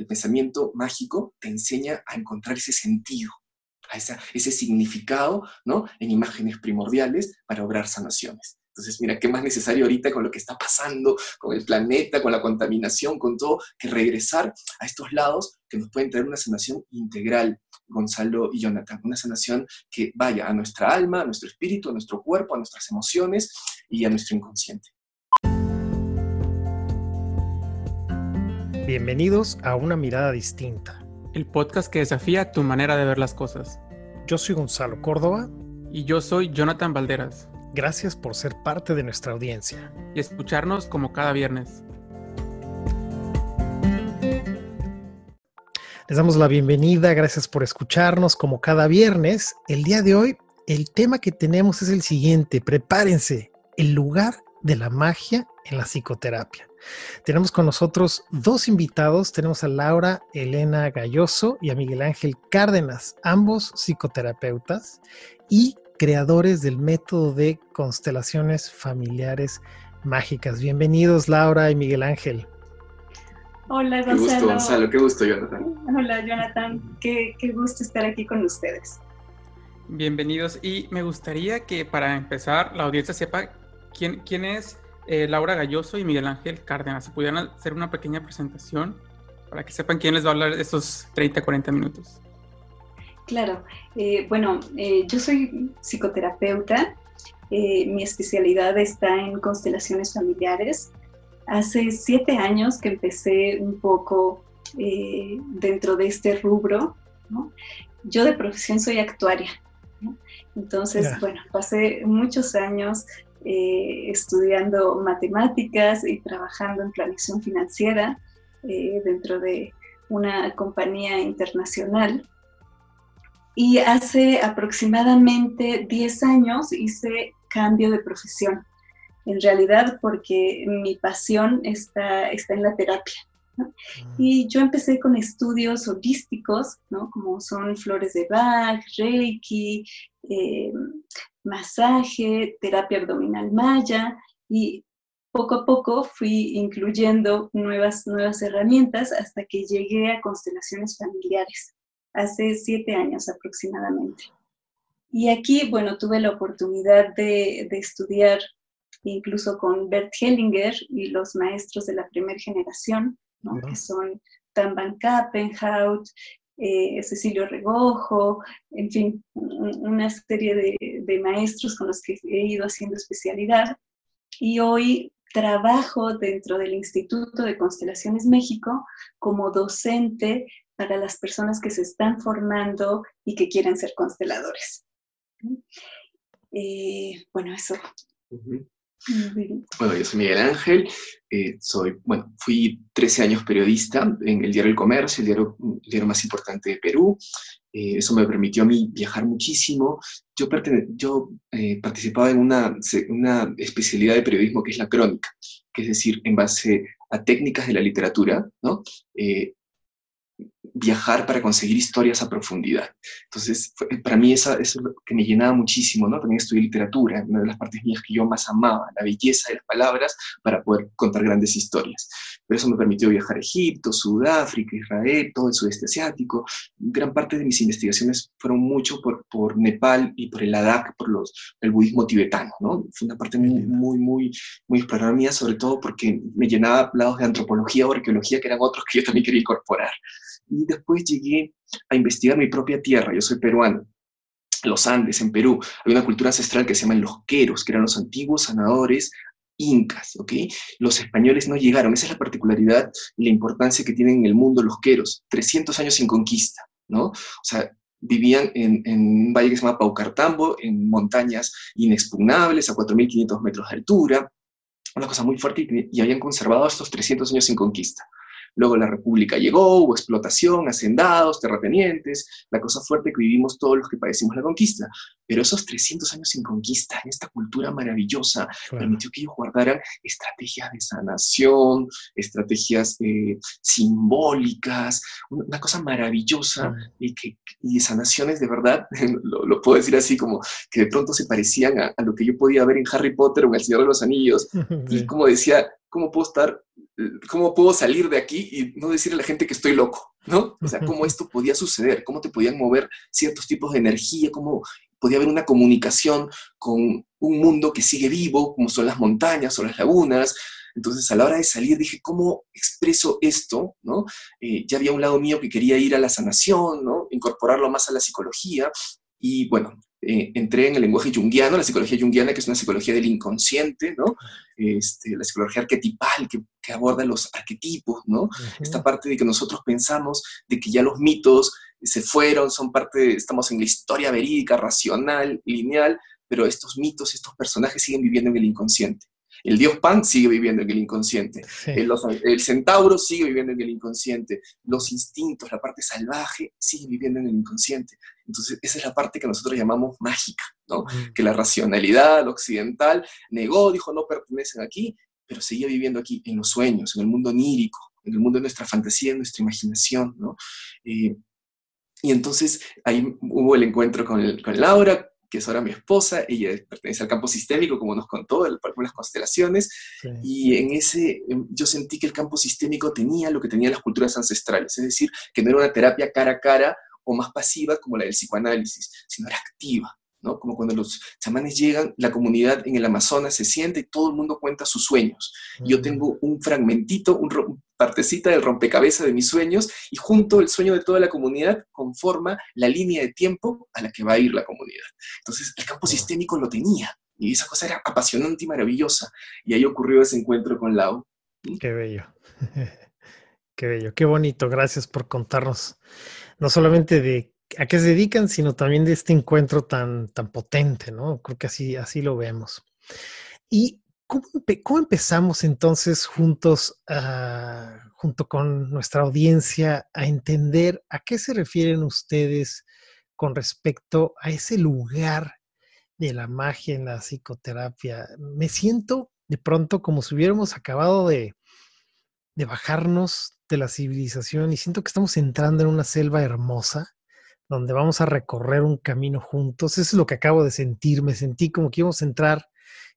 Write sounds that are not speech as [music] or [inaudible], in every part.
el pensamiento mágico te enseña a encontrar ese sentido, a ese significado, ¿no? En imágenes primordiales para obrar sanaciones. Entonces, mira, ¿qué más necesario ahorita con lo que está pasando, con el planeta, con la contaminación, con todo, que regresar a estos lados que nos pueden traer una sanación integral, Gonzalo y Jonathan, una sanación que vaya a nuestra alma, a nuestro espíritu, a nuestro cuerpo, a nuestras emociones y a nuestro inconsciente. Bienvenidos a Una Mirada Distinta. El podcast que desafía tu manera de ver las cosas. Yo soy Gonzalo Córdoba. Y yo soy Jonathan Valderas. Gracias por ser parte de nuestra audiencia. Y escucharnos como cada viernes. Les damos la bienvenida, gracias por escucharnos como cada viernes. El día de hoy, el tema que tenemos es el siguiente, prepárense, el lugar de la magia en la psicoterapia. Tenemos con nosotros dos invitados, tenemos a Laura Elena Galloso y a Miguel Ángel Cárdenas, ambos psicoterapeutas y creadores del método de constelaciones familiares mágicas. Bienvenidos Laura y Miguel Ángel. Hola Gonzalo. Qué gusto Gonzalo, qué gusto Jonathan. Hola Jonathan, qué, qué gusto estar aquí con ustedes. Bienvenidos y me gustaría que para empezar la audiencia sepa quién, quién es eh, Laura Galloso y Miguel Ángel Cárdenas. Si pudieran hacer una pequeña presentación para que sepan quién les va a hablar estos 30, 40 minutos. Claro, eh, bueno, eh, yo soy psicoterapeuta, mi especialidad está en constelaciones familiares. Hace siete años que empecé un poco dentro de este rubro. Yo de profesión soy actuaria, entonces, bueno, pasé muchos años eh, estudiando matemáticas y trabajando en planificación financiera eh, dentro de una compañía internacional. Y hace aproximadamente 10 años hice cambio de profesión, en realidad porque mi pasión está, está en la terapia. Mm. Y yo empecé con estudios holísticos, ¿no? como son flores de Bach, Reiki, eh, masaje, terapia abdominal maya y poco a poco fui incluyendo nuevas, nuevas herramientas hasta que llegué a constelaciones familiares, hace siete años aproximadamente. Y aquí, bueno, tuve la oportunidad de, estudiar incluso con Bert Hellinger y los maestros de la primera generación, que son Dan Van Kappenhout, eh, Cecilio Regojo, en fin, una serie de, maestros con los que he ido haciendo especialidad. Y hoy trabajo dentro del Instituto de Constelaciones México como docente para las personas que se están formando y que quieren ser consteladores. Eh, bueno, eso. Bueno, yo soy Miguel Ángel, eh, soy, bueno, fui 13 años periodista en el diario El Comercio, el diario, diario más importante de Perú. Eh, eso me permitió a mí viajar muchísimo. Yo, yo eh, participaba en una, una especialidad de periodismo que es la crónica, que es decir, en base a técnicas de la literatura, ¿no? Viajar para conseguir historias a profundidad. Entonces, para mí eso es lo que me llenaba muchísimo, ¿no? También estudié literatura, una de las partes mías que yo más amaba, la belleza de las palabras para poder contar grandes historias. Pero eso me permitió viajar a Egipto, Sudáfrica, Israel, todo el sudeste asiático. Gran parte de mis investigaciones fueron mucho por, por Nepal y por el Ladakh, por los, el budismo tibetano, ¿no? Fue una parte muy, muy, muy, muy explorada mía, sobre todo porque me llenaba lados de antropología o arqueología que eran otros que yo también quería incorporar y después llegué a investigar mi propia tierra. Yo soy peruano. Los Andes, en Perú, hay una cultura ancestral que se llama los queros, que eran los antiguos sanadores incas, ¿ok? Los españoles no llegaron. Esa es la particularidad y la importancia que tienen en el mundo los queros. 300 años sin conquista, ¿no? O sea, vivían en, en, un valle que se llama Paucartambo, en montañas inexpugnables, a 4.500 metros de altura, una cosa muy fuerte, y, y habían conservado estos 300 años sin conquista. Luego la República llegó, hubo explotación, hacendados, terratenientes, la cosa fuerte que vivimos todos los que padecimos la conquista. Pero esos 300 años sin conquista, en esta cultura maravillosa, permitió que ellos guardaran estrategias de sanación, estrategias eh, simbólicas, una cosa maravillosa y, que, y sanaciones de verdad, [laughs] lo, puedo decir así, como que de pronto se parecían a, lo que yo podía ver en Harry Potter o en El Señor de los Anillos. [laughs] Y como decía, ¿cómo puedo estar, cómo puedo salir de aquí y no decirle a la gente que estoy loco? ¿No? O sea, cómo esto podía suceder, cómo te podían mover ciertos tipos de energía, cómo podía haber una comunicación con un mundo que sigue vivo, como son las montañas o las lagunas. Entonces, a la hora de salir, dije, ¿cómo expreso esto? ¿no? Eh, ya había un lado mío que quería ir a la sanación, ¿no? incorporarlo más a la psicología. Y bueno, eh, entré en el lenguaje junguiano, la psicología junguiana, que es una psicología del inconsciente, ¿no? Este, la psicología arquetipal, que, que, aborda los arquetipos, ¿no? Esta parte de que nosotros pensamos de que ya los mitos se fueron, son parte, estamos en la historia verídica, racional, lineal, pero estos mitos, estos personajes siguen viviendo en el inconsciente. El dios Pan sigue viviendo en el inconsciente. El, el, centauro sigue viviendo en el inconsciente. Los instintos, la parte salvaje, siguen viviendo en el inconsciente. Entonces, esa es la parte que nosotros llamamos mágica, ¿no? Que la racionalidad occidental negó, dijo, no pertenecen aquí, pero seguía viviendo aquí, en los sueños, en el mundo onírico, en el mundo de nuestra fantasía, de nuestra imaginación, ¿no? Eh, y entonces ahí hubo el encuentro con, con Laura, que es ahora mi esposa, ella pertenece al campo sistémico, como nos contó, el de las constelaciones, y en ese em, yo sentí que el campo sistémico tenía lo que tenían las culturas ancestrales, es decir, que no era una terapia cara a cara o más pasiva como la del psicoanálisis, sino era activa, ¿no? Como cuando los chamanes llegan, la comunidad en el Amazonas se siente y todo el mundo cuenta sus sueños. Yo tengo un fragmentito, un partecita del rompecabezas de mis sueños y junto el sueño de toda la comunidad conforma la línea de tiempo a la que va a ir la comunidad. Entonces, el campo sistémico lo tenía y esa cosa era apasionante y maravillosa. Y ahí ocurrió ese encuentro con Lau. Qué bello. [laughs] Qué bello, qué bonito. Gracias por contarnos no solamente de a qué se dedican, sino también de este encuentro tan, tan potente, ¿no? Creo que así, así lo vemos. ¿Y cómo, empezamos entonces juntos, ah, junto con nuestra audiencia, a entender a qué se refieren ustedes con respecto a ese lugar de la magia en la psicoterapia? Me siento de pronto como si hubiéramos acabado de, de bajarnos de la civilización y siento que estamos entrando en una selva hermosa donde vamos a recorrer un camino juntos. Eso es lo que acabo de sentir. Me sentí como que íbamos a entrar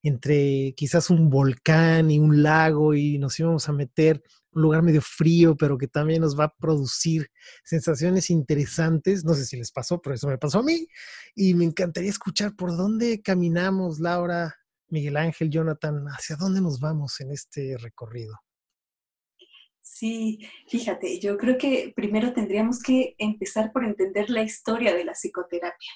entre quizás un volcán y un lago y nos íbamos a meter un lugar medio frío, pero que también nos va a producir sensaciones interesantes. No sé si les pasó, pero eso me pasó a mí. Y me encantaría escuchar por dónde caminamos, Laura, Miguel Ángel, Jonathan, hacia dónde nos vamos en este recorrido. Sí, fíjate, yo creo que primero tendríamos que empezar por entender la historia de la psicoterapia.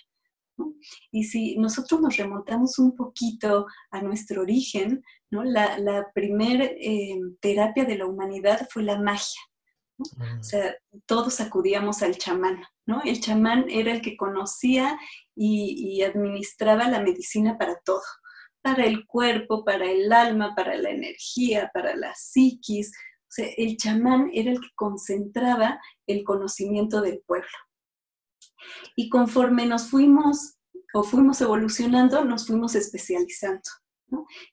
Y si nosotros nos remontamos un poquito a nuestro origen, ¿no? la, la primera eh, terapia de la humanidad fue la magia. Mm. O sea, todos acudíamos al chamán, ¿no? El chamán era el que conocía y, y administraba la medicina para todo, para el cuerpo, para el alma, para la energía, para la psiquis, el chamán era el que concentraba el conocimiento del pueblo. Y conforme nos fuimos o fuimos evolucionando, nos fuimos especializando.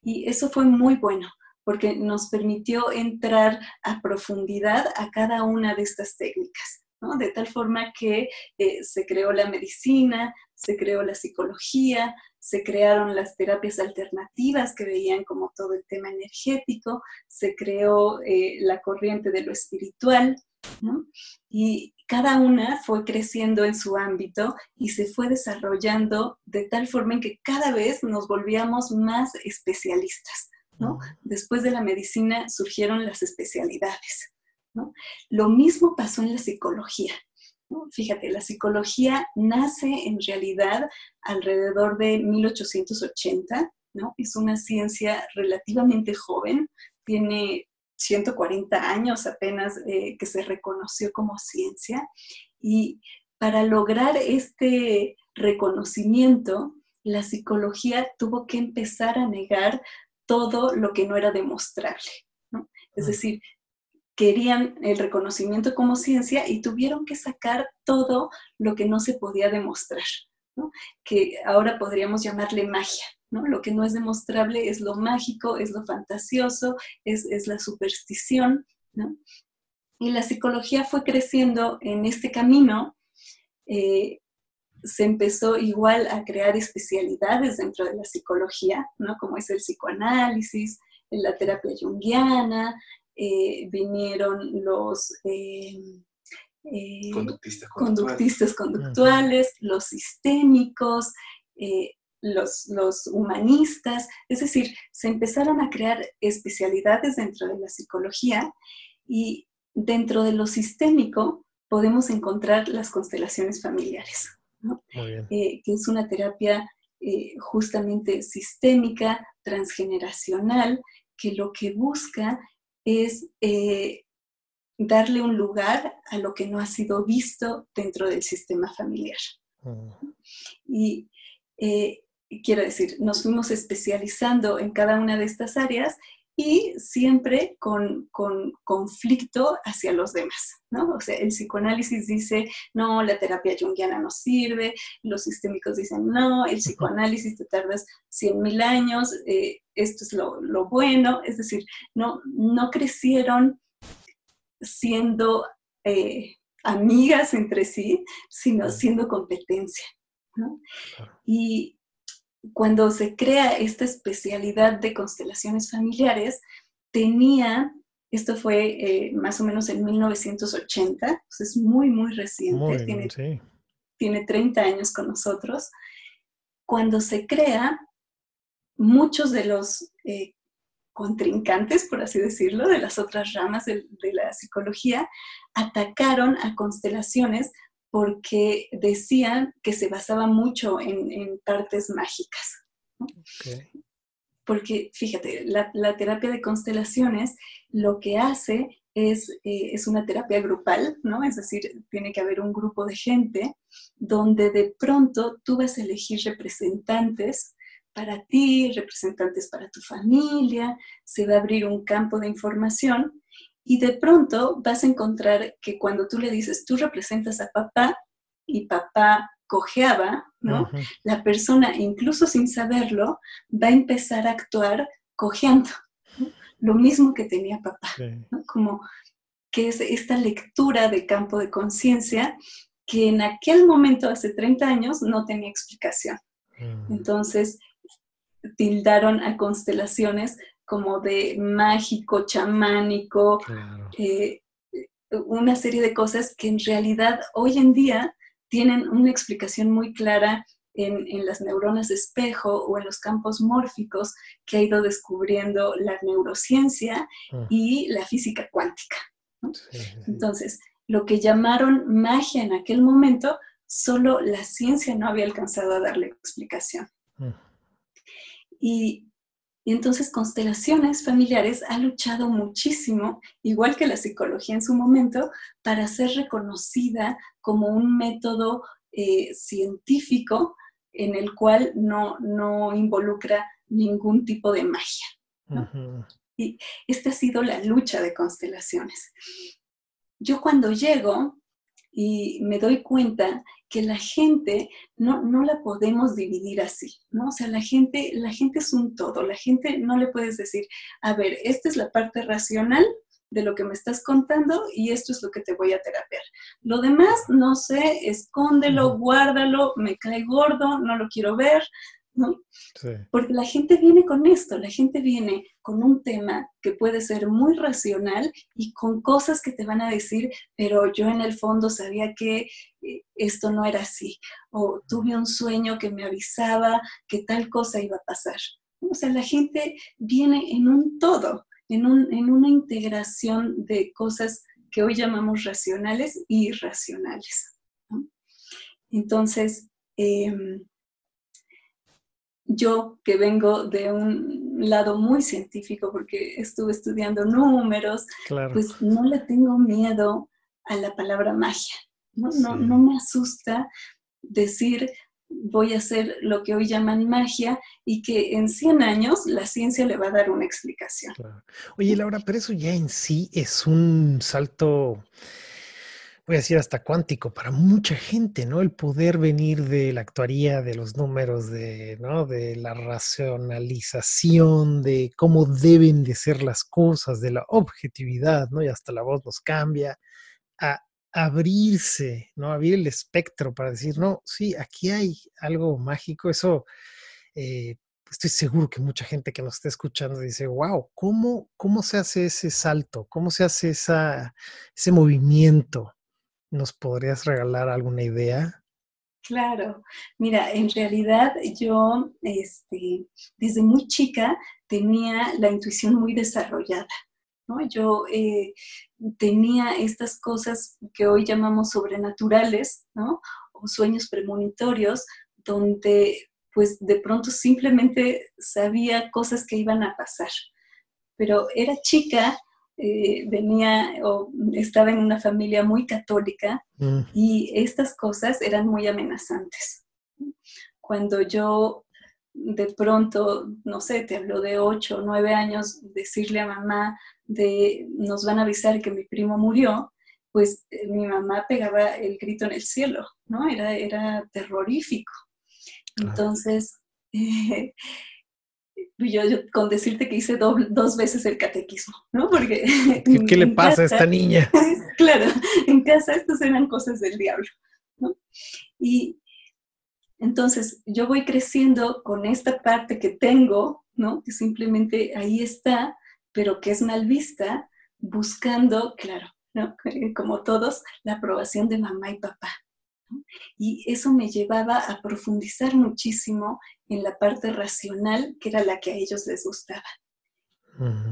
Y eso fue muy bueno, porque nos permitió entrar a profundidad a cada una de estas técnicas. De tal forma que eh, se creó la medicina, se creó la psicología, se crearon las terapias alternativas que veían como todo el tema energético, se creó eh, la corriente de lo espiritual, Y cada una fue creciendo en su ámbito y se fue desarrollando de tal forma en que cada vez nos volvíamos más especialistas, Después de la medicina surgieron las especialidades, Lo mismo pasó en la psicología. Fíjate, la psicología nace en realidad alrededor de 1880, ¿no? Es una ciencia relativamente joven, tiene 140 años apenas eh, que se reconoció como ciencia y para lograr este reconocimiento, la psicología tuvo que empezar a negar todo lo que no era demostrable. ¿no? Es decir, querían el reconocimiento como ciencia y tuvieron que sacar todo lo que no se podía demostrar, que ahora podríamos llamarle magia. ¿no? Lo que no es demostrable es lo mágico, es lo fantasioso, es, la superstición. Y la psicología fue creciendo en este camino. Eh, se empezó igual a crear especialidades dentro de la psicología, ¿no? como es el psicoanálisis, la terapia junguiana, eh, vinieron los eh, conductistas, conductistas conductuales, los sistémicos, los, los, humanistas, es decir, se empezaron a crear especialidades dentro de la psicología y dentro de lo sistémico podemos encontrar las constelaciones familiares, que es una terapia eh, justamente sistémica, transgeneracional, que lo que busca es eh, darle un lugar a lo que no ha sido visto dentro del sistema familiar. Mm. Y eh, quiero decir, nos fuimos especializando en cada una de estas áreas y siempre con, conflicto hacia los demás, ¿no? O sea, el psicoanálisis dice, no, la terapia junguiana no sirve, los sistémicos dicen, no, el psicoanálisis te tardas 100 mil años, eh, esto es lo, bueno, es decir, no, no crecieron siendo eh, amigas entre sí, sino siendo competencia, ¿no? Y, cuando se crea esta especialidad de constelaciones familiares, tenía, esto fue eh, más o menos en 1980, pues es muy, muy reciente, tiene, tiene 30 años con nosotros. Cuando se crea, muchos de los eh, contrincantes, por así decirlo, de las otras ramas de, la psicología, atacaron a constelaciones porque decían que se basaba mucho en, partes mágicas. Porque, fíjate, la, terapia de constelaciones lo que hace es, eh, es, una terapia grupal, ¿no? Es decir, tiene que haber un grupo de gente donde de pronto tú vas a elegir representantes para ti, representantes para tu familia, se va a abrir un campo de información y de pronto vas a encontrar que cuando tú le dices, tú representas a papá y papá cojeaba, ¿no? La persona, incluso sin saberlo, va a empezar a actuar cojeando. Lo mismo que tenía papá, Como que es esta lectura de campo de conciencia que en aquel momento, hace 30 años, no tenía explicación. Entonces, tildaron a constelaciones como de mágico, chamánico, eh, una serie de cosas que en realidad hoy en día tienen una explicación muy clara en, las neuronas de espejo o en los campos mórficos que ha ido descubriendo la neurociencia ah. y la física cuántica. Entonces, lo que llamaron magia en aquel momento, solo la ciencia no había alcanzado a darle explicación. Ah. Y y entonces Constelaciones Familiares ha luchado muchísimo, igual que la psicología en su momento, para ser reconocida como un método eh, científico en el cual no, no, involucra ningún tipo de magia. Y esta ha sido la lucha de constelaciones. Yo cuando llego y me doy cuenta que la gente no, no la podemos dividir así, ¿no? O sea, la gente, la gente es un todo, la gente no le puedes decir, a ver, esta es la parte racional de lo que me estás contando y esto es lo que te voy a terapiar. Lo demás, no sé, escóndelo, guárdalo, me cae gordo, no lo quiero ver, ¿no? Porque la gente viene con esto, la gente viene con un tema que puede ser muy racional y con cosas que te van a decir, pero yo en el fondo sabía que eh, esto no era así, o tuve un sueño que me avisaba que tal cosa iba a pasar. O sea, la gente viene en un todo, en, una integración de cosas que hoy llamamos racionales y irracionales. Entonces, em, yo que vengo de un lado muy científico porque estuve estudiando números, pues no le tengo miedo a la palabra magia. ¿no? No, me asusta decir voy a hacer lo que hoy llaman magia y que en 100 años la ciencia le va a dar una explicación. Oye, Laura, pero eso ya en sí es un salto voy a decir hasta cuántico para mucha gente, ¿no? El poder venir de la actuaría, de los números, de, ¿no? de la racionalización, de cómo deben de ser las cosas, de la objetividad, ¿no? Y hasta la voz nos cambia, a abrirse, ¿no? Abrir el espectro para decir, no, sí, aquí hay algo mágico, eso... Eh, estoy seguro que mucha gente que nos está escuchando dice, wow, ¿cómo, cómo se hace ese salto? ¿Cómo se hace esa, ese movimiento? ¿Nos podrías regalar alguna idea? Claro, mira, en realidad yo este, desde muy chica tenía la intuición muy desarrollada. ¿no? Yo eh, tenía estas cosas que hoy llamamos sobrenaturales, ¿no? O sueños premonitorios, donde pues de pronto simplemente sabía cosas que iban a pasar. Pero era chica, eh, venía o estaba en una familia muy católica mm. y estas cosas eran muy amenazantes. Cuando yo de pronto, no sé, te hablo de ocho o nueve años, decirle a mamá de nos van a avisar que mi primo murió, pues eh, mi mamá pegaba el grito en el cielo, ¿no? Era, era terrorífico. Entonces, [laughs] yo, con decirte que hice dos veces el catequismo, ¿no? Porque... ¿Qué, le pasa a esta niña? [laughs] claro, en casa estas eran cosas del diablo, ¿no? Y entonces yo voy creciendo con esta parte que tengo, ¿no? Que simplemente ahí está, pero que es mal vista, buscando, claro, ¿no? [laughs] como todos, la aprobación de mamá y papá. Y eso me llevaba a profundizar muchísimo en la parte racional, que era la que a ellos les gustaba.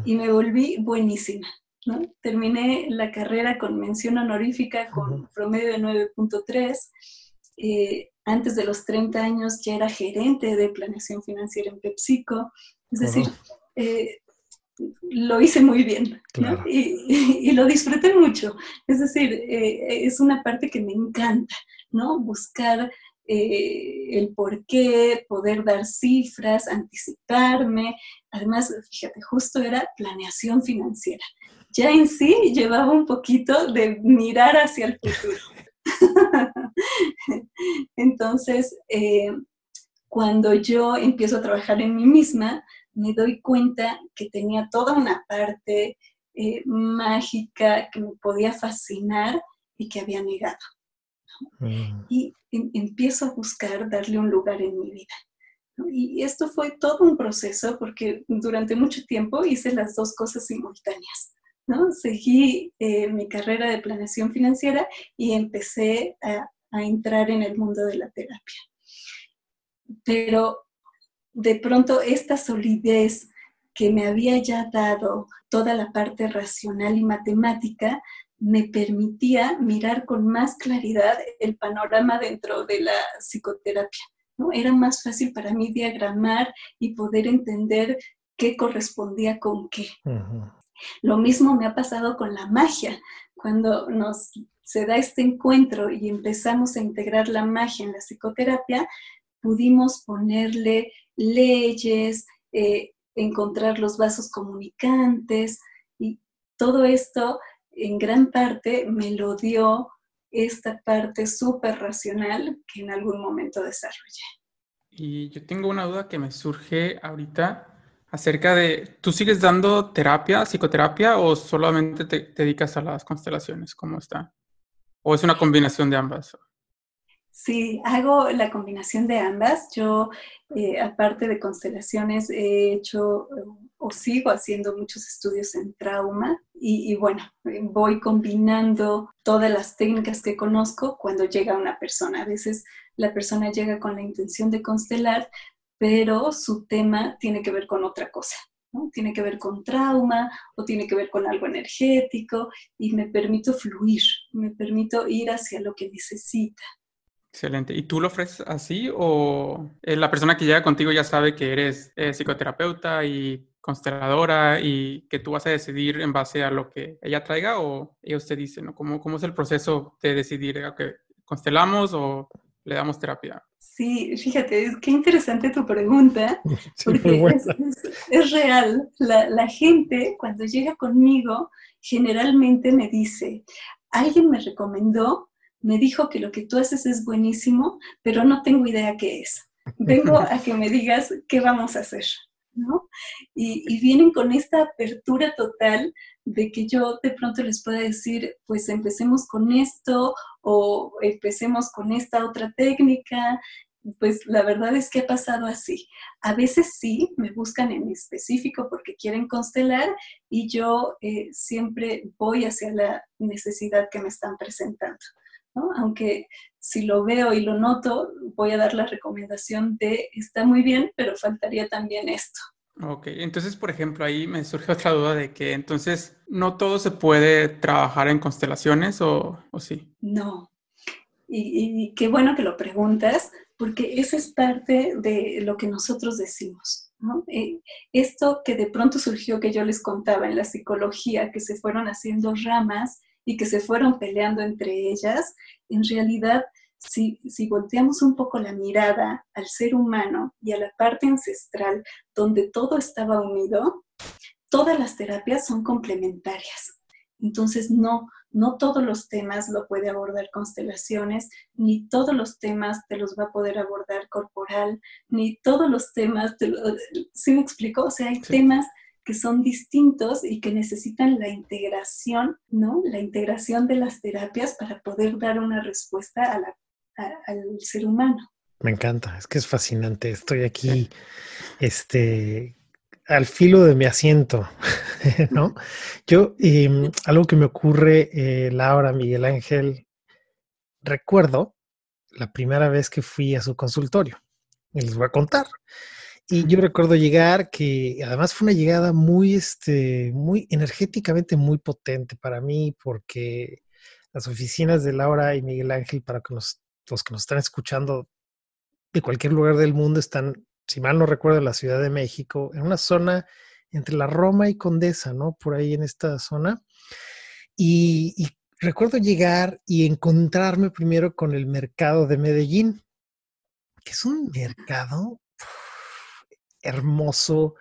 Y me volví buenísima. ¿no? Terminé la carrera con mención honorífica, con promedio de 9.3. Eh, antes de los 30 años ya era gerente de planeación financiera en PepsiCo. Es decir, eh, lo hice muy bien y, lo disfruté mucho. Es decir, eh, es una parte que me encanta, ¿no? Buscar eh, el por qué, poder dar cifras, anticiparme. Además, fíjate, justo era planeación financiera. Ya en sí llevaba un poquito de mirar hacia el futuro. [laughs] Entonces, eh, cuando yo empiezo a trabajar en mí misma, me doy cuenta que tenía toda una parte eh, mágica que me podía fascinar y que había negado. Mm. Y em, empiezo a buscar darle un lugar en mi vida. Y esto fue todo un proceso porque durante mucho tiempo hice las dos cosas simultáneas. ¿no? Seguí eh, mi carrera de planeación financiera y empecé a, a entrar en el mundo de la terapia. Pero de pronto esta solidez que me había ya dado toda la parte racional y matemática, me permitía mirar con más claridad el panorama dentro de la psicoterapia. ¿no? Era más fácil para mí diagramar y poder entender qué correspondía con qué. Lo mismo me ha pasado con la magia. Cuando nos se da este encuentro y empezamos a integrar la magia en la psicoterapia, pudimos ponerle leyes, eh, encontrar los vasos comunicantes y todo esto en gran parte me lo dio esta parte súper racional que en algún momento desarrollé. Y yo tengo una duda que me surge ahorita acerca de, ¿tú sigues dando terapia, psicoterapia o solamente te, te dedicas a las constelaciones? ¿Cómo está? ¿O es una combinación de ambas? Sí, hago la combinación de ambas. Yo, eh, aparte de constelaciones, he hecho o sigo haciendo muchos estudios en trauma y, bueno, voy combinando todas las técnicas que conozco cuando llega una persona. A veces la persona llega con la intención de constelar, pero su tema tiene que ver con otra cosa. ¿no? Tiene que ver con trauma o tiene que ver con algo energético y me permito fluir, me permito ir hacia lo que necesita. Excelente. ¿Y tú lo ofreces así o eh, la persona que llega contigo ya sabe que eres eh, psicoterapeuta y consteladora y que tú vas a decidir en base a lo que ella traiga o ella usted dice, ¿no? ¿Cómo, cómo es el proceso de decidir, que constelamos o le damos terapia? Sí, fíjate, qué interesante tu pregunta, [laughs] porque es, real. La, la gente cuando llega conmigo generalmente me dice, alguien me recomendó me dijo que lo que tú haces es buenísimo, pero no tengo idea qué es. Vengo a que me digas qué vamos a hacer, ¿no? Y, vienen con esta apertura total de que yo de pronto les pueda decir, pues empecemos con esto o empecemos con esta otra técnica pues la verdad es que ha pasado así. A veces sí, me buscan en específico porque quieren constelar y yo eh, siempre voy hacia la necesidad que me están presentando. Aunque si lo veo y lo noto, voy a dar la recomendación de está muy bien, pero faltaría también esto. Ok, entonces, por ejemplo, ahí me surge [laughs] otra duda de que entonces no todo se puede trabajar en constelaciones o, o sí. No. Y, qué bueno que lo preguntas, porque esa es parte de lo que nosotros decimos. Eh, esto que de pronto surgió que yo les contaba en la psicología, que se fueron haciendo ramas y que se fueron peleando entre ellas, en realidad si, volteamos un poco la mirada al ser humano y a la parte ancestral donde todo estaba unido, todas las terapias son complementarias. Entonces, no, no todos los temas lo puede abordar constelaciones, ni todos los temas te los va a poder abordar corporal, ni todos los temas, te ¿sí me explico? O sea, hay temas que son distintos y que necesitan la integración, ¿no? La integración de las terapias para poder dar una respuesta al ser humano. Me encanta, es que es fascinante. Estoy aquí, este, al filo de mi asiento, [laughs] ¿no? Yo, em, algo que me ocurre, eh, Laura, Miguel Ángel, recuerdo la primera vez que fui a su consultorio. Y les voy a contar. Y yo recuerdo llegar, que además fue una llegada muy, este, muy energéticamente muy potente para mí, porque las oficinas de Laura y Miguel Ángel, para que nos los que nos están escuchando de cualquier lugar del mundo están, si mal no recuerdo, en la Ciudad de México, en una zona entre la Roma y Condesa, ¿no? Por ahí en esta zona. Y, recuerdo llegar y encontrarme primero con el mercado de Medellín, que es un mercado hermoso.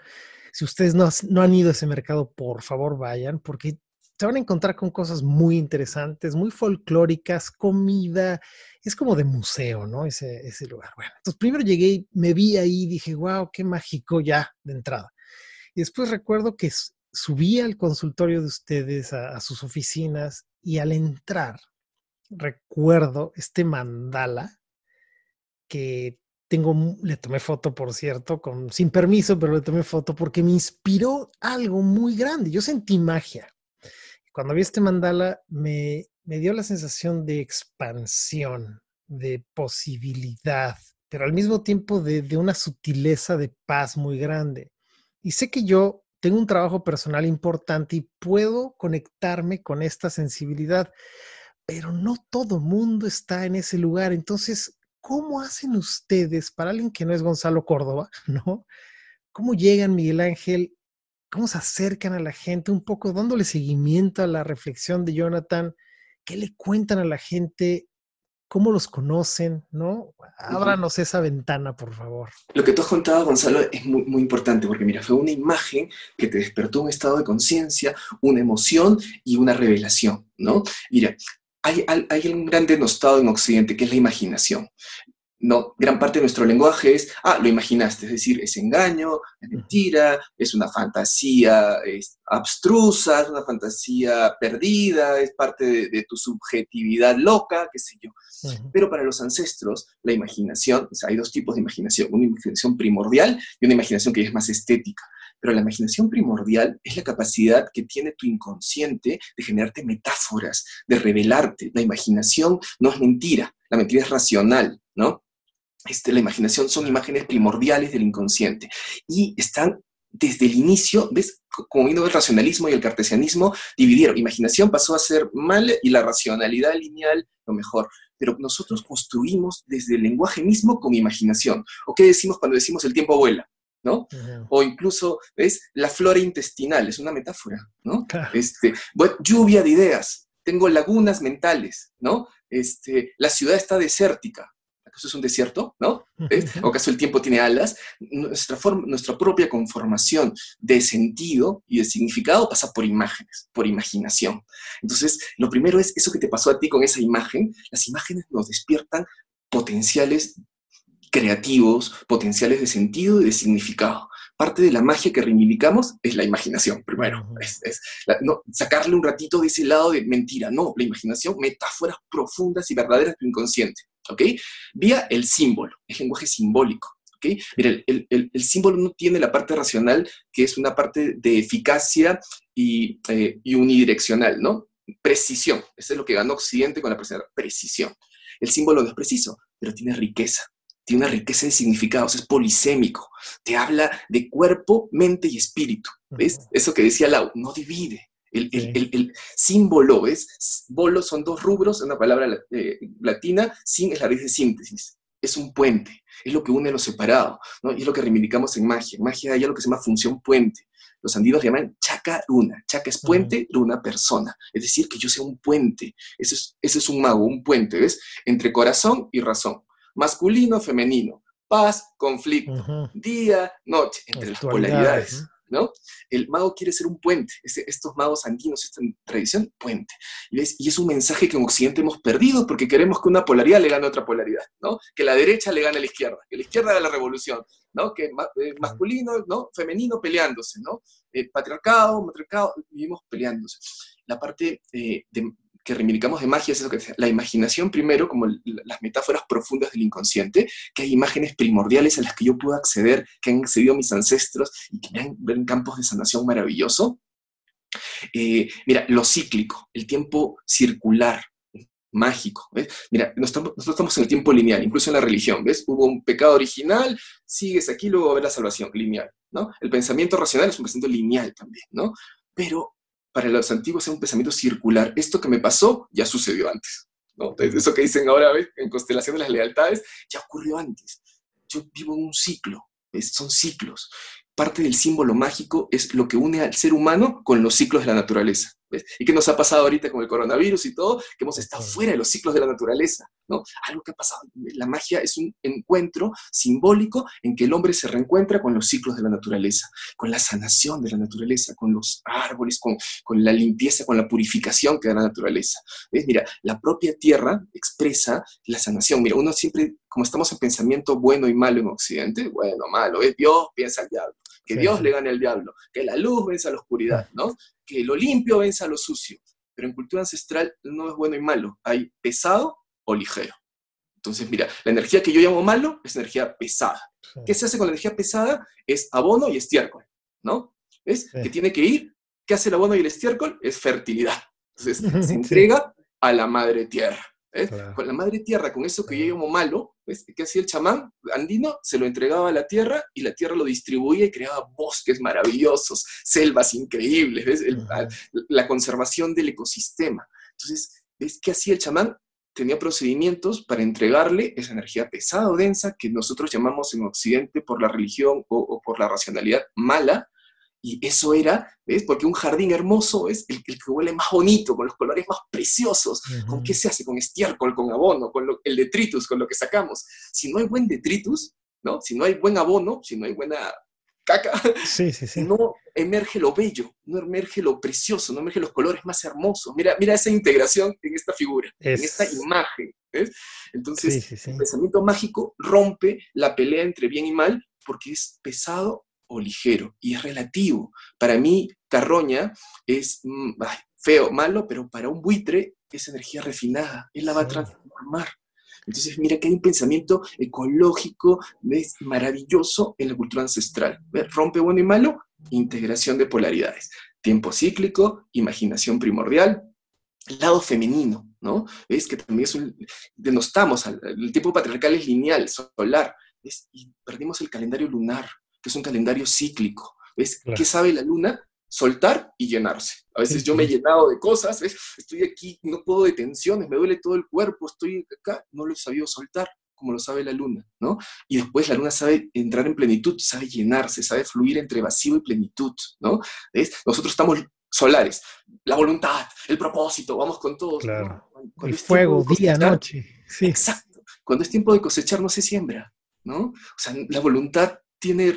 Si ustedes no, no, han ido a ese mercado, por favor vayan, porque se van a encontrar con cosas muy interesantes, muy folclóricas, comida, es como de museo, ¿no? Ese, ese lugar. Bueno, entonces primero llegué, me vi ahí y dije, wow, qué mágico ya de entrada. Y después recuerdo que subí al consultorio de ustedes, a sus oficinas, y al entrar, recuerdo este mandala que tengo, le tomé foto, por cierto, con, sin permiso, pero le tomé foto porque me inspiró algo muy grande. Yo sentí magia cuando vi este mandala me, dio la sensación de expansión, de posibilidad, pero al mismo tiempo de, una sutileza de paz muy grande. Y sé que yo tengo un trabajo personal importante y puedo conectarme con esta sensibilidad, pero no todo mundo está en ese lugar. Entonces, ¿cómo hacen ustedes para alguien que no es Gonzalo Córdoba, [laughs] no? ¿Cómo llegan, Miguel Ángel, cómo se acercan a la gente, un poco dándole seguimiento a la reflexión de Jonathan, qué le cuentan a la gente, cómo los conocen, ¿no? Ábranos esa ventana, por favor. Lo que tú has contado, Gonzalo, es muy, muy importante, porque mira, fue una imagen que te despertó un estado de conciencia, una emoción y una revelación, ¿no? Mira, hay, hay, un gran denostado en Occidente, que es la imaginación. No, gran parte de nuestro lenguaje es, ah, lo imaginaste, es decir, es engaño, es mentira, es una fantasía es abstrusa, es una fantasía perdida, es parte de, tu subjetividad loca, qué sé yo. Pero para los ancestros, la imaginación, o sea, hay dos tipos de imaginación, una imaginación primordial y una imaginación que es más estética. Pero la imaginación primordial es la capacidad que tiene tu inconsciente de generarte metáforas, de revelarte. La imaginación no es mentira, la mentira es racional, ¿no? este, la imaginación son imágenes primordiales del inconsciente y están desde el inicio, ¿ves? Como vino el racionalismo y el cartesianismo, dividieron. Imaginación pasó a ser mal y la racionalidad lineal lo mejor. Pero nosotros construimos desde el lenguaje mismo con imaginación. ¿O qué decimos cuando decimos el tiempo vuela? ¿No? O incluso, ¿ves? La flora intestinal es una metáfora, ¿no? Este, lluvia de ideas, tengo lagunas mentales, ¿no? Este, la ciudad está desértica, ¿Acaso es un desierto? ¿No? ¿O acaso el tiempo tiene alas? Nuestra, forma, nuestra propia conformación de sentido y de significado pasa por imágenes, por imaginación. Entonces, lo primero es eso que te pasó a ti con esa imagen. Las imágenes nos despiertan potenciales creativos, potenciales de sentido y de significado. Parte de la magia que reivindicamos es la imaginación, primero. Es, no, sacarle un ratito de ese lado de mentira. No, la imaginación, metáforas profundas y verdaderas de tu inconsciente. ¿ok? Vía el símbolo, el lenguaje simbólico. ¿ok? Mira, el, símbolo no tiene la parte racional, que es una parte de eficacia y, eh, y unidireccional, ¿no? Precisión. Eso es lo que ganó Occidente con la precisión. El símbolo no es preciso, pero tiene riqueza tiene una riqueza de significados, es polisémico, te habla de cuerpo, mente y espíritu. ¿Ves? Eso que decía Lau, no divide. El, símbolo, ¿ves? Bolo son dos rubros, una palabra eh, latina, sin es la raíz de síntesis. Es un puente, es lo que une lo separado, ¿no? Y es lo que reivindicamos en magia. En magia hay algo que se llama función puente. Los andinos llaman chaca runa. Chaca es puente, runa persona. Es decir, que yo sea un puente. Ese es, ese es un mago, un puente, ¿ves? Entre corazón y razón masculino, femenino, paz, conflicto, día, noche, entre las polaridades. ¿no? El mago quiere ser un puente, estos magos andinos, esta tradición, puente. Y es, un mensaje que en Occidente hemos perdido porque queremos que una polaridad le gane a otra polaridad, ¿no? Que la derecha le gane a la izquierda, que la izquierda haga la revolución, ¿no? Que eh, masculino, ¿no? Femenino peleándose, ¿no? Eh, patriarcado, matriarcado, vivimos peleándose. La parte eh, de, que reivindicamos de magia es eso que la imaginación primero, como las metáforas profundas del inconsciente, que hay imágenes primordiales a las que yo puedo acceder, que han accedido mis ancestros y que me campos de sanación maravilloso. Eh, mira, lo cíclico, el tiempo circular, mágico. ¿ves? Mira, nosotros, estamos en el tiempo lineal, incluso en la religión, ¿ves? Hubo un pecado original, sigues aquí, luego va a haber la salvación, lineal, ¿no? El pensamiento racional es un pensamiento lineal también, ¿no? Pero para los antiguos es un pensamiento circular. Esto que me pasó ya sucedió antes. ¿no? Eso que dicen ahora en constelación de las lealtades ya ocurrió antes. Yo vivo en un ciclo, son ciclos. Parte del símbolo mágico es lo que une al ser humano con los ciclos de la naturaleza. ¿Y qué nos ha pasado ahorita con el coronavirus y todo? Que hemos estado fuera de los ciclos de la naturaleza, ¿no? Algo que ha pasado. La magia es un encuentro simbólico en que el hombre se reencuentra con los ciclos de la naturaleza, con la sanación de la naturaleza, con los árboles, con, con la limpieza, con la purificación que da la naturaleza. ¿Ves? Mira, la propia tierra expresa la sanación. Mira, uno siempre, como estamos en pensamiento bueno y malo en Occidente, bueno, malo, es Dios piensa al diablo, que Dios le gane al diablo, que la luz vence a la oscuridad, ¿no? que lo limpio vence a lo sucio. Pero en cultura ancestral no es bueno y malo, hay pesado o ligero. Entonces, mira, la energía que yo llamo malo es energía pesada. ¿Qué se hace con la energía pesada? Es abono y estiércol, ¿no? ¿Ves? Que tiene que ir. ¿Qué hace el abono y el estiércol? Es fertilidad. Entonces, [laughs] se entrega a la madre tierra. Con la madre tierra, con eso que yo llamo malo, ¿ves? ¿qué hacía el chamán andino? Se lo entregaba a la tierra y la tierra lo distribuía y creaba bosques maravillosos, selvas increíbles, ¿ves? la conservación del ecosistema. Entonces, ¿ves qué hacía el chamán? Tenía procedimientos para entregarle esa energía pesada o densa que nosotros llamamos en Occidente por la religión o por la racionalidad mala, y eso era, ¿ves? Porque un jardín hermoso es el, que huele más bonito, con los colores más preciosos. ¿Con qué se hace? Con estiércol, con abono, con el detritus, con lo que sacamos. Si no hay buen detritus, ¿no? Si no hay buen abono, si no hay buena caca, no emerge lo bello, no emerge lo precioso, no emerge los colores más hermosos. Mira, mira esa integración en esta figura, en esta imagen. ¿ves? Entonces, el pensamiento mágico rompe la pelea entre bien y mal porque es pesado o ligero, y es relativo. Para mí, carroña es mm, feo, malo, pero para un buitre es energía refinada, él la va a transformar. Entonces, mira que hay un pensamiento ecológico es maravilloso en la cultura ancestral. Rompe bueno y malo, integración de polaridades. Tiempo cíclico, imaginación primordial, lado femenino, ¿no? Es que también es un, denostamos, el tiempo patriarcal es lineal, solar, y perdimos el calendario lunar, que es un calendario cíclico. ¿Ves? ¿Qué sabe la luna? Soltar y llenarse. A veces yo me he llenado de cosas, ¿ves? Estoy aquí, no puedo de tensiones, me duele todo el cuerpo, estoy acá, no lo he sabido soltar como lo sabe la luna, ¿no? Y después la luna sabe entrar en plenitud, sabe llenarse, sabe fluir entre vacío y plenitud, ¿no? ¿Ves? Nosotros estamos solares, la voluntad, el propósito, vamos con todo. Claro. el fuego, día, noche. Sí. Exacto. Cuando es tiempo de cosechar no se siembra, ¿no? O sea, la voluntad tiene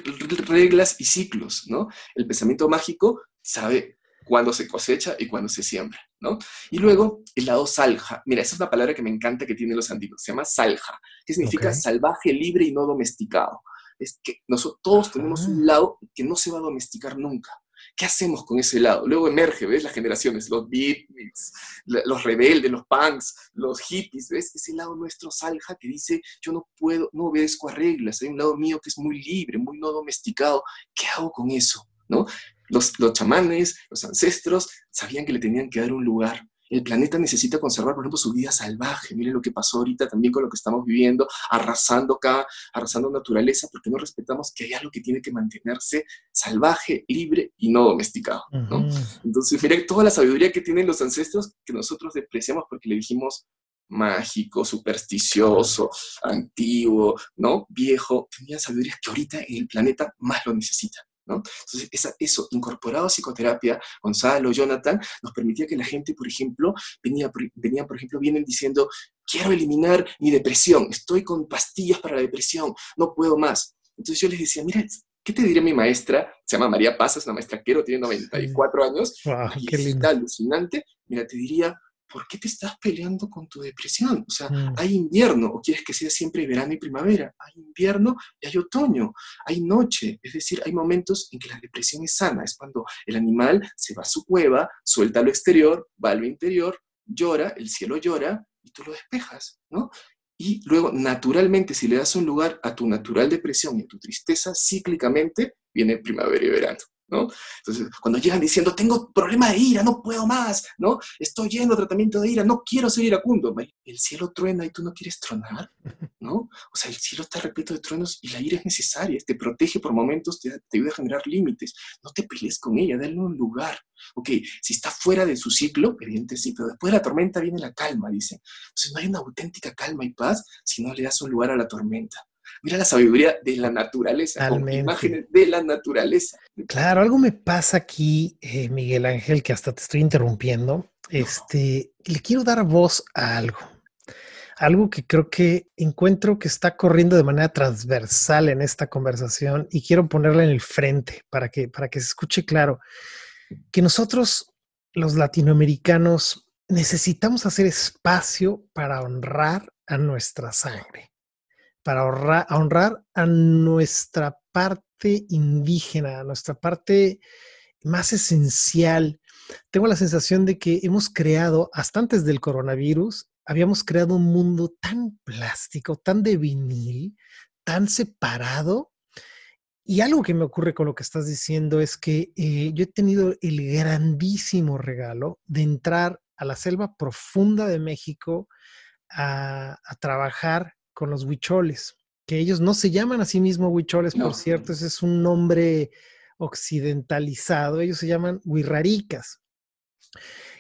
reglas y ciclos, ¿no? El pensamiento mágico sabe cuándo se cosecha y cuándo se siembra, ¿no? Y luego el lado salja. Mira, esa es una palabra que me encanta que tienen los antiguos. Se llama salja, que significa salvaje, libre y no domesticado. Es que nosotros todos tenemos un lado que no se va a domesticar nunca, ¿Qué hacemos con ese helado? Luego emerge, ¿ves? Las generaciones, los beatniks, los rebeldes, los punks, los hippies, ¿ves? Ese lado nuestro salja que dice, yo no puedo, no obedezco a reglas, hay un lado mío que es muy libre, muy no domesticado. ¿Qué hago con eso? ¿No? Los, los chamanes, los ancestros, sabían que le tenían que dar un lugar el planeta necesita conservar, por ejemplo, su vida salvaje. Miren lo que pasó ahorita también con lo que estamos viviendo, arrasando acá, arrasando naturaleza, porque no respetamos que hay algo que tiene que mantenerse salvaje, libre y no domesticado. Entonces, miren toda la sabiduría que tienen los ancestros que nosotros despreciamos porque le dijimos mágico, supersticioso, antiguo, ¿no? Viejo, tenía sabiduría que ahorita en el planeta más lo necesita. Entonces, eso, incorporado a psicoterapia, Gonzalo, Jonathan, nos permitía que la gente, por ejemplo, venía, venía, por ejemplo, vienen diciendo, quiero eliminar mi depresión, estoy con pastillas para la depresión, no puedo más. Entonces yo les decía, mira, ¿qué te diría mi maestra? Se llama María Paz, es una maestra quero, tiene 94 años, y qué es alucinante. Mira, te diría, ¿por qué te estás peleando con tu depresión? O sea, mm. hay invierno, o quieres que sea siempre verano y primavera. Hay invierno y hay otoño, hay noche. Es decir, hay momentos en que la depresión es sana. Es cuando el animal se va a su cueva, suelta lo exterior, va a lo interior, llora, el cielo llora y tú lo despejas, ¿no? Y luego, naturalmente, si le das un lugar a tu natural depresión y a tu tristeza, cíclicamente viene primavera y verano. Entonces, cuando llegan diciendo, tengo problema de ira, no puedo más, ¿no? Estoy yendo a tratamiento de ira, no quiero ser iracundo. El cielo truena y tú no quieres tronar, ¿no? O sea, el cielo está repleto de truenos y la ira es necesaria, te protege por momentos, te, te ayuda a generar límites. No te pelees con ella, dale un lugar. Ok, si está fuera de su ciclo, evidentemente sí, pero después de la tormenta viene la calma, dice. Entonces no hay una auténtica calma y paz si no le das un lugar a la tormenta. Mira la sabiduría de la naturaleza, imágenes de la naturaleza. Claro, algo me pasa aquí, eh, Miguel Ángel, que hasta te estoy interrumpiendo. Este, le quiero dar voz a algo. Algo que creo que encuentro que está corriendo de manera transversal en esta conversación y quiero ponerla en el frente para que, para que se escuche claro. Que nosotros, los latinoamericanos, necesitamos hacer espacio para honrar a nuestra sangre para honrar, a nuestra parte indígena, a nuestra parte más esencial. Tengo la sensación de que hemos creado, hasta antes del coronavirus, habíamos creado un mundo tan plástico, tan de vinil, tan separado. Y algo que me ocurre con lo que estás diciendo es que eh, yo he tenido el grandísimo regalo de entrar a la selva profunda de México a, a trabajar con los huicholes, que ellos no se llaman a sí mismos huicholes, por cierto, ese es un nombre occidentalizado, ellos se llaman huirraricas.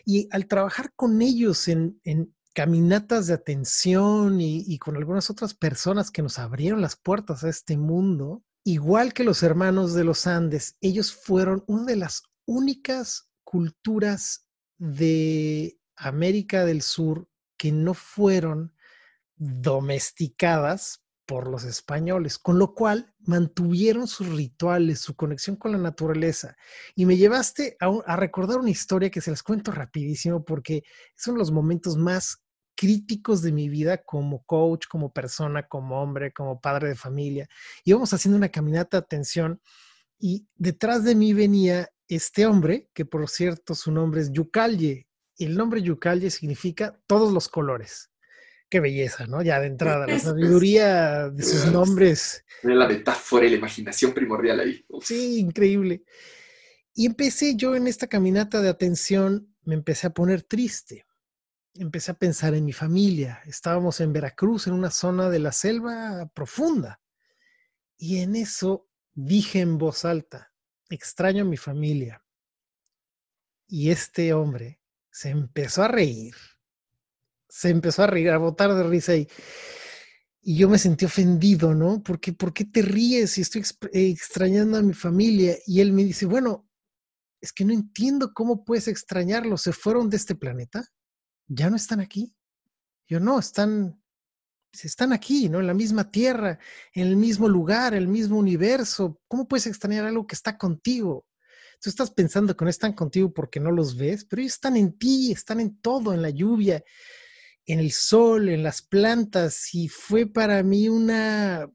Y al trabajar con ellos en, caminatas de atención y, y, con algunas otras personas que nos abrieron las puertas a este mundo, igual que los hermanos de los Andes, ellos fueron una de las únicas culturas de América del Sur que no fueron domesticadas por los españoles, con lo cual mantuvieron sus rituales, su conexión con la naturaleza. Y me llevaste a, recordar una historia que se las cuento rapidísimo porque son los momentos más críticos de mi vida como coach, como persona, como hombre, como padre de familia. Íbamos haciendo una caminata de atención y detrás de mí venía este hombre, que por cierto su nombre es Yucalye. El nombre Yucalye significa todos los colores qué belleza, ¿no? Ya de entrada, la sabiduría de sus nombres. La metáfora y la imaginación primordial ahí. Sí, increíble. Y empecé yo en esta caminata de atención, me empecé a poner triste. Empecé a pensar en mi familia. Estábamos en Veracruz, en una zona de la selva profunda. Y en eso dije en voz alta, extraño a mi familia. Y este hombre se empezó a reír se empezó a reír, a botar de risa y, y yo me sentí ofendido, ¿no? Porque, ¿por qué te ríes si estoy extrañando a mi familia? Y él me dice, bueno, es que no entiendo cómo puedes extrañarlos. ¿Se fueron de este planeta? ¿Ya no están aquí? Yo no, están, están aquí, ¿no? En la misma tierra, en el mismo lugar, el mismo universo. ¿Cómo puedes extrañar algo que está contigo? Tú estás pensando que no están contigo porque no los ves, pero ellos están en ti, están en todo, en la lluvia, en el sol, en las plantas, y fue para mí una,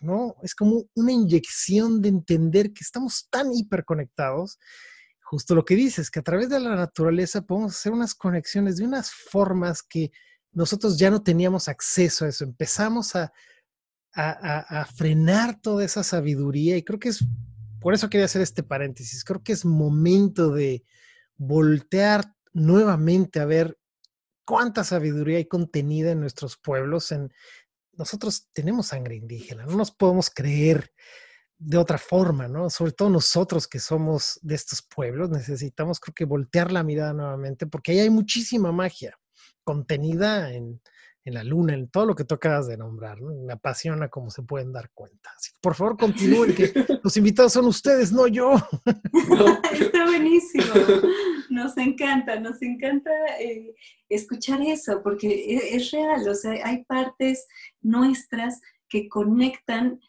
¿no? Es como una inyección de entender que estamos tan hiperconectados. Justo lo que dices, que a través de la naturaleza podemos hacer unas conexiones de unas formas que nosotros ya no teníamos acceso a eso. Empezamos a, a, a frenar toda esa sabiduría y creo que es, por eso quería hacer este paréntesis, creo que es momento de voltear nuevamente a ver cuánta sabiduría hay contenida en nuestros pueblos, en, nosotros tenemos sangre indígena, no nos podemos creer de otra forma, ¿no? Sobre todo nosotros que somos de estos pueblos, necesitamos creo que voltear la mirada nuevamente porque ahí hay muchísima magia contenida en, en la luna, en todo lo que tú acabas de nombrar. ¿no? Me apasiona como se pueden dar cuenta. Así, por favor, continúen, que [laughs] los invitados son ustedes, no yo. [laughs] Está buenísimo. Nos encanta, nos encanta eh, escuchar eso, porque es, es real, o sea, hay partes nuestras que conectan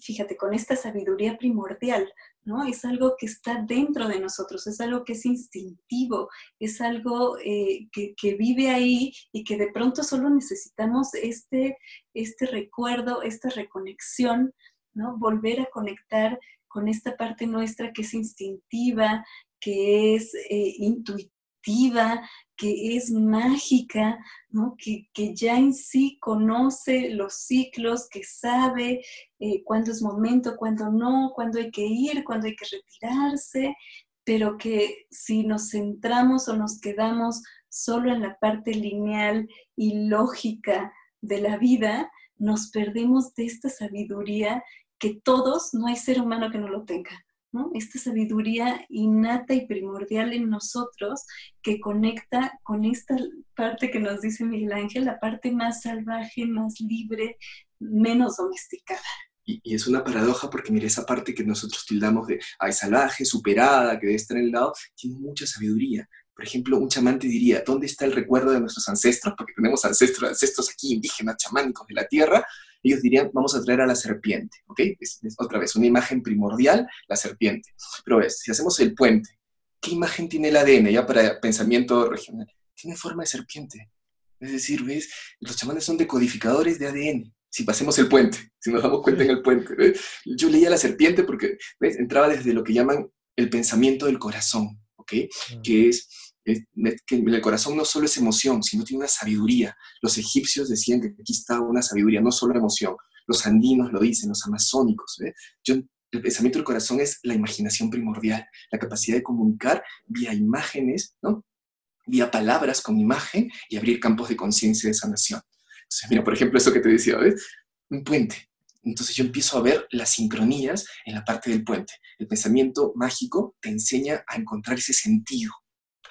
fíjate, con esta sabiduría primordial, ¿no? Es algo que está dentro de nosotros, es algo que es instintivo, es algo eh, que, vive ahí y que de pronto solo necesitamos este, este recuerdo, esta reconexión, ¿no? Volver a conectar con esta parte nuestra que es instintiva, que es eh, intuitiva, que es mágica, ¿no? que, ya en sí conoce los ciclos, que sabe eh, cuándo es momento, cuándo no, cuándo hay que ir, cuándo hay que retirarse, pero que si nos centramos o nos quedamos solo en la parte lineal y lógica de la vida, nos perdemos de esta sabiduría que todos, no hay ser humano que no lo tenga. Esta sabiduría innata y primordial en nosotros que conecta con esta parte que nos dice Miguel Ángel, la parte más salvaje, más libre, menos domesticada. Y, es una paradoja porque, mire, esa parte que nosotros tildamos de ay, salvaje, superada, que debe estar en el lado, tiene mucha sabiduría. Por ejemplo, un chamán te diría, ¿dónde está el recuerdo de nuestros ancestros? Porque tenemos ancestros, ancestros aquí indígenas, chamánicos de la tierra, ellos dirían, vamos a traer a la serpiente, ¿ok? Es, otra vez, una imagen primordial, la serpiente. Pero ves, si hacemos el puente, ¿qué imagen tiene el ADN ya para pensamiento regional? Tiene forma de serpiente. Es decir, ¿ves? Los chamanes son decodificadores de ADN. Si pasemos el puente, si nos damos cuenta en el puente. Yo leía la serpiente porque, ¿ves? Entraba desde lo que llaman el pensamiento del corazón, ¿ok? Mm. Que es que el corazón no solo es emoción, sino tiene una sabiduría. Los egipcios decían que aquí está una sabiduría, no solo emoción. Los andinos lo dicen, los amazónicos. Yo, el pensamiento del corazón es la imaginación primordial, la capacidad de comunicar vía imágenes, ¿no? vía palabras con imagen y abrir campos de conciencia de sanación. Entonces, mira, por ejemplo, eso que te decía, ¿ves? Un puente. Entonces yo empiezo a ver las sincronías en la parte del puente. El pensamiento mágico te enseña a encontrar ese sentido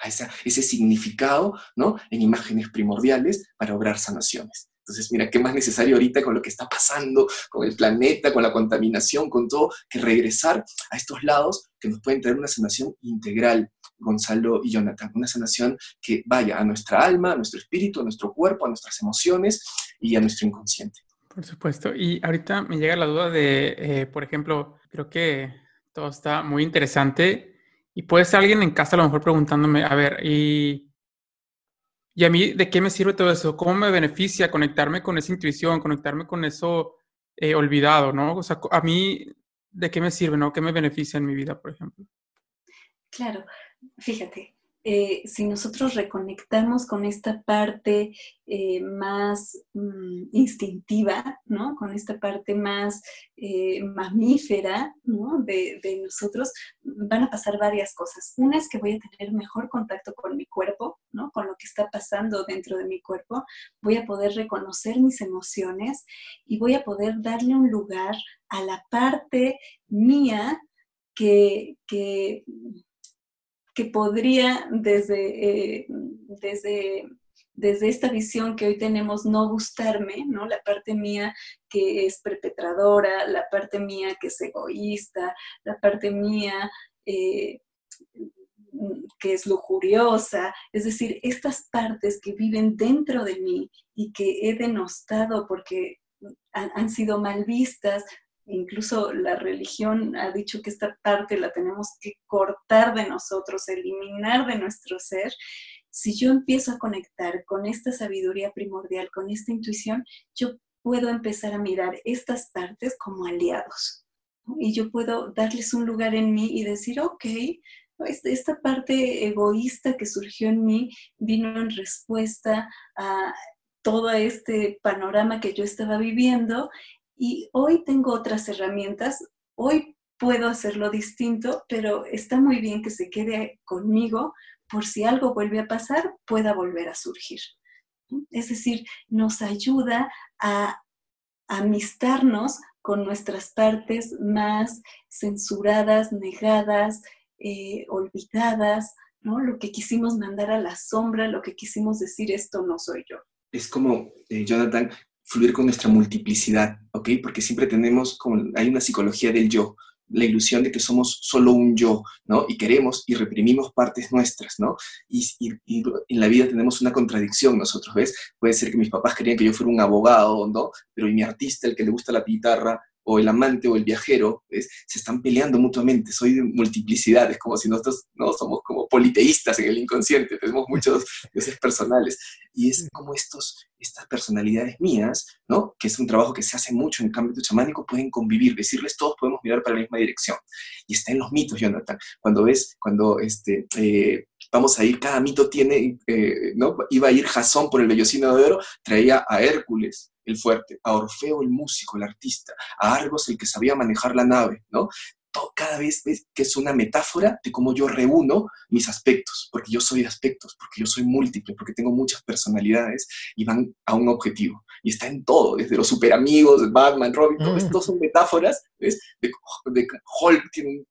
ese significado, ¿no? En imágenes primordiales para obrar sanaciones. Entonces, mira, ¿qué más necesario ahorita con lo que está pasando, con el planeta, con la contaminación, con todo, que regresar a estos lados que nos pueden traer una sanación integral, Gonzalo y Jonathan, una sanación que vaya a nuestra alma, a nuestro espíritu, a nuestro cuerpo, a nuestras emociones y a nuestro inconsciente. Por supuesto. Y ahorita me llega la duda de, eh, por ejemplo, creo que todo está muy interesante y puede ser alguien en casa a lo mejor preguntándome, a ver, ¿y, ¿y a mí de qué me sirve todo eso? ¿Cómo me beneficia conectarme con esa intuición, conectarme con eso eh, olvidado, ¿no? O sea, a mí, ¿de qué me sirve, no? ¿Qué me beneficia en mi vida, por ejemplo? Claro, fíjate, eh, si nosotros reconectamos con esta parte eh, más mm, instintiva, ¿no? con esta parte más eh, mamífera ¿no? de, de, nosotros, van a pasar varias cosas. Una es que voy a tener mejor contacto con mi cuerpo, ¿no? con lo que está pasando dentro de mi cuerpo, voy a poder reconocer mis emociones y voy a poder darle un lugar a la parte mía que, que que podría desde, eh, desde, desde esta visión que hoy tenemos no gustarme, ¿no? La parte mía que es perpetradora, la parte mía que es egoísta, la parte mía eh, que es lujuriosa, es decir, estas partes que viven dentro de mí y que he denostado porque han sido mal vistas, incluso la religión ha dicho que esta parte la tenemos que cortar de nosotros, eliminar de nuestro ser. Si yo empiezo a conectar con esta sabiduría primordial, con esta intuición, yo puedo empezar a mirar estas partes como aliados. Y yo puedo darles un lugar en mí y decir, ok, este, esta parte egoísta que surgió en mí vino en respuesta a todo este panorama que yo estaba viviendo y hoy tengo otras herramientas, hoy puedo hacerlo distinto, pero está muy bien que se quede conmigo por si algo vuelve a pasar, pueda volver a surgir. Es decir, nos ayuda a amistarnos con nuestras partes más censuradas, negadas, eh, olvidadas, ¿no? Lo que quisimos mandar a la sombra, lo que quisimos decir, esto no soy yo. Es como, eh, Jonathan, fluir con nuestra multiplicidad, ¿ok? Porque siempre tenemos, como, hay una psicología del yo, la ilusión de que somos solo un yo, ¿no? Y queremos y reprimimos partes nuestras, ¿no? Y, y, en la vida tenemos una contradicción nosotros, ¿ves? Puede ser que mis papás querían que yo fuera un abogado, ¿no? Pero mi artista, el que le gusta la guitarra, o el amante o el viajero, se están peleando mutuamente, soy de multiplicidad, es como si nosotros no somos como politeístas en el inconsciente, tenemos muchos [laughs] dioses personales, y es como estos, estas personalidades mías, ¿no? que es un trabajo que se hace mucho en el ámbito chamánico, pueden convivir, decirles todos podemos mirar para la misma dirección, y está en los mitos, Jonathan, cuando ves, cuando este, eh, vamos a ir, cada mito tiene, eh, ¿no? Iba a ir Jasón por el vellocino de oro, traía a Hércules, el fuerte, a Orfeo el músico, el artista, a Argos el que sabía manejar la nave, ¿no? cada vez ves que es una metáfora de cómo yo reúno mis aspectos, porque yo soy aspectos, porque yo soy múltiple, porque tengo muchas personalidades y van a un objetivo. Y está en todo, desde los super amigos, Batman, Robin, todo esto son metáforas, ¿ves? De, Hulk tiene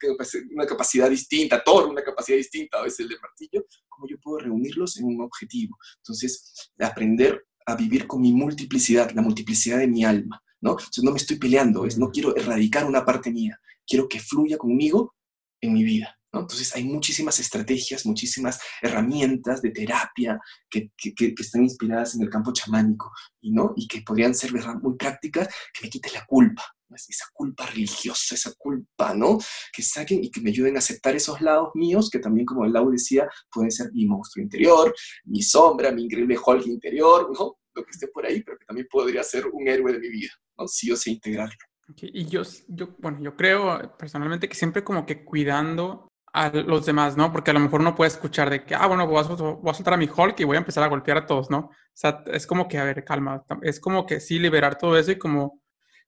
una capacidad distinta, Thor una capacidad distinta, a veces el de martillo, cómo yo puedo reunirlos en un objetivo. Entonces, aprender a vivir con mi multiplicidad, la multiplicidad de mi alma, ¿no? Entonces no me estoy peleando, es, no quiero erradicar una parte mía, quiero que fluya conmigo en mi vida. ¿No? Entonces hay muchísimas estrategias, muchísimas herramientas de terapia que, que, que, están inspiradas en el campo chamánico ¿no? y que podrían ser muy prácticas, que me quiten la culpa, esa culpa religiosa, esa culpa, ¿no? Que saquen y que me ayuden a aceptar esos lados míos, que también, como el Lau decía, pueden ser mi monstruo interior, mi sombra, mi increíble Hulk interior, ¿no? Lo que esté por ahí, pero que también podría ser un héroe de mi vida, ¿no? Yo sé integrarlo. Y yo, yo, bueno, yo creo personalmente que siempre como que cuidando a los demás, ¿no? Porque a lo mejor no puede escuchar de que, ah, bueno, voy a, voy a, soltar a mi Hulk y voy a empezar a golpear a todos, ¿no? O sea, es como que, a ver, calma, es como que sí liberar todo eso y como,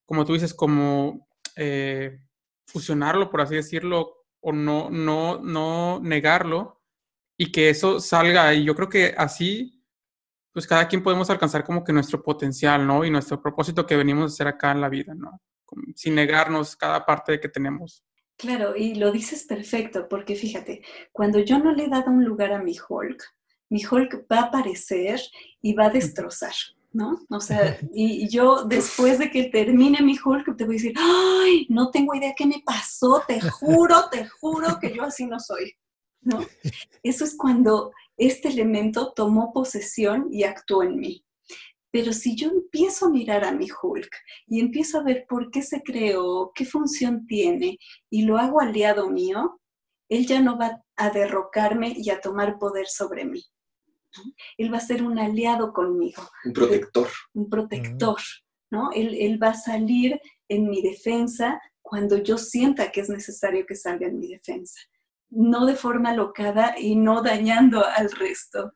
como tú dices, como eh, fusionarlo, por así decirlo, o no, no, no negarlo y que eso salga. Y yo creo que así, pues cada quien podemos alcanzar como que nuestro potencial, ¿no? Y nuestro propósito que venimos a hacer acá en la vida, ¿no? sin negarnos cada parte que tenemos. Claro, y lo dices perfecto, porque fíjate, cuando yo no le he dado un lugar a mi Hulk, mi Hulk va a aparecer y va a destrozar, ¿no? O sea, [laughs] y yo después de que termine mi Hulk, te voy a decir, ay, no tengo idea qué me pasó, te juro, te juro que yo así no soy, ¿no? [laughs] Eso es cuando este elemento tomó posesión y actuó en mí. Pero si yo empiezo a mirar a mi Hulk y empiezo a ver por qué se creó, qué función tiene y lo hago aliado mío, él ya no va a derrocarme y a tomar poder sobre mí. Él va a ser un aliado conmigo. Un protector. Un protector, ¿no? Él, él va a salir en mi defensa cuando yo sienta que es necesario que salga en mi defensa. No de forma locada y no dañando al resto.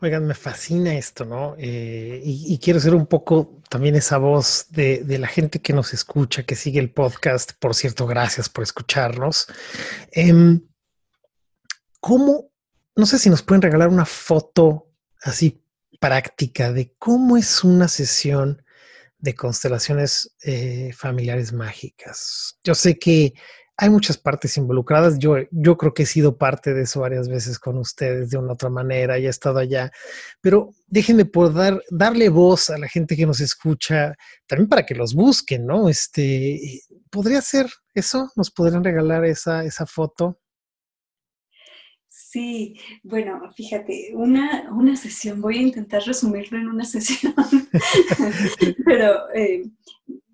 Oigan, me fascina esto, ¿no? Eh, y, quiero ser un poco también esa voz de, la gente que nos escucha, que sigue el podcast. Por cierto, gracias por escucharnos. Em, ¿Cómo? No sé si nos pueden regalar una foto así práctica de cómo es una sesión de constelaciones eh, familiares mágicas. Yo sé que hay muchas partes involucradas. Yo, yo creo que he sido parte de eso varias veces con ustedes de una otra manera y he estado allá. Pero déjenme por dar, darle voz a la gente que nos escucha, también para que los busquen, ¿no? Este, ¿podría ser eso? ¿Nos podrían regalar esa, esa foto? Sí, bueno, fíjate, una, una sesión, voy a intentar resumirlo en una sesión, [laughs] pero eh,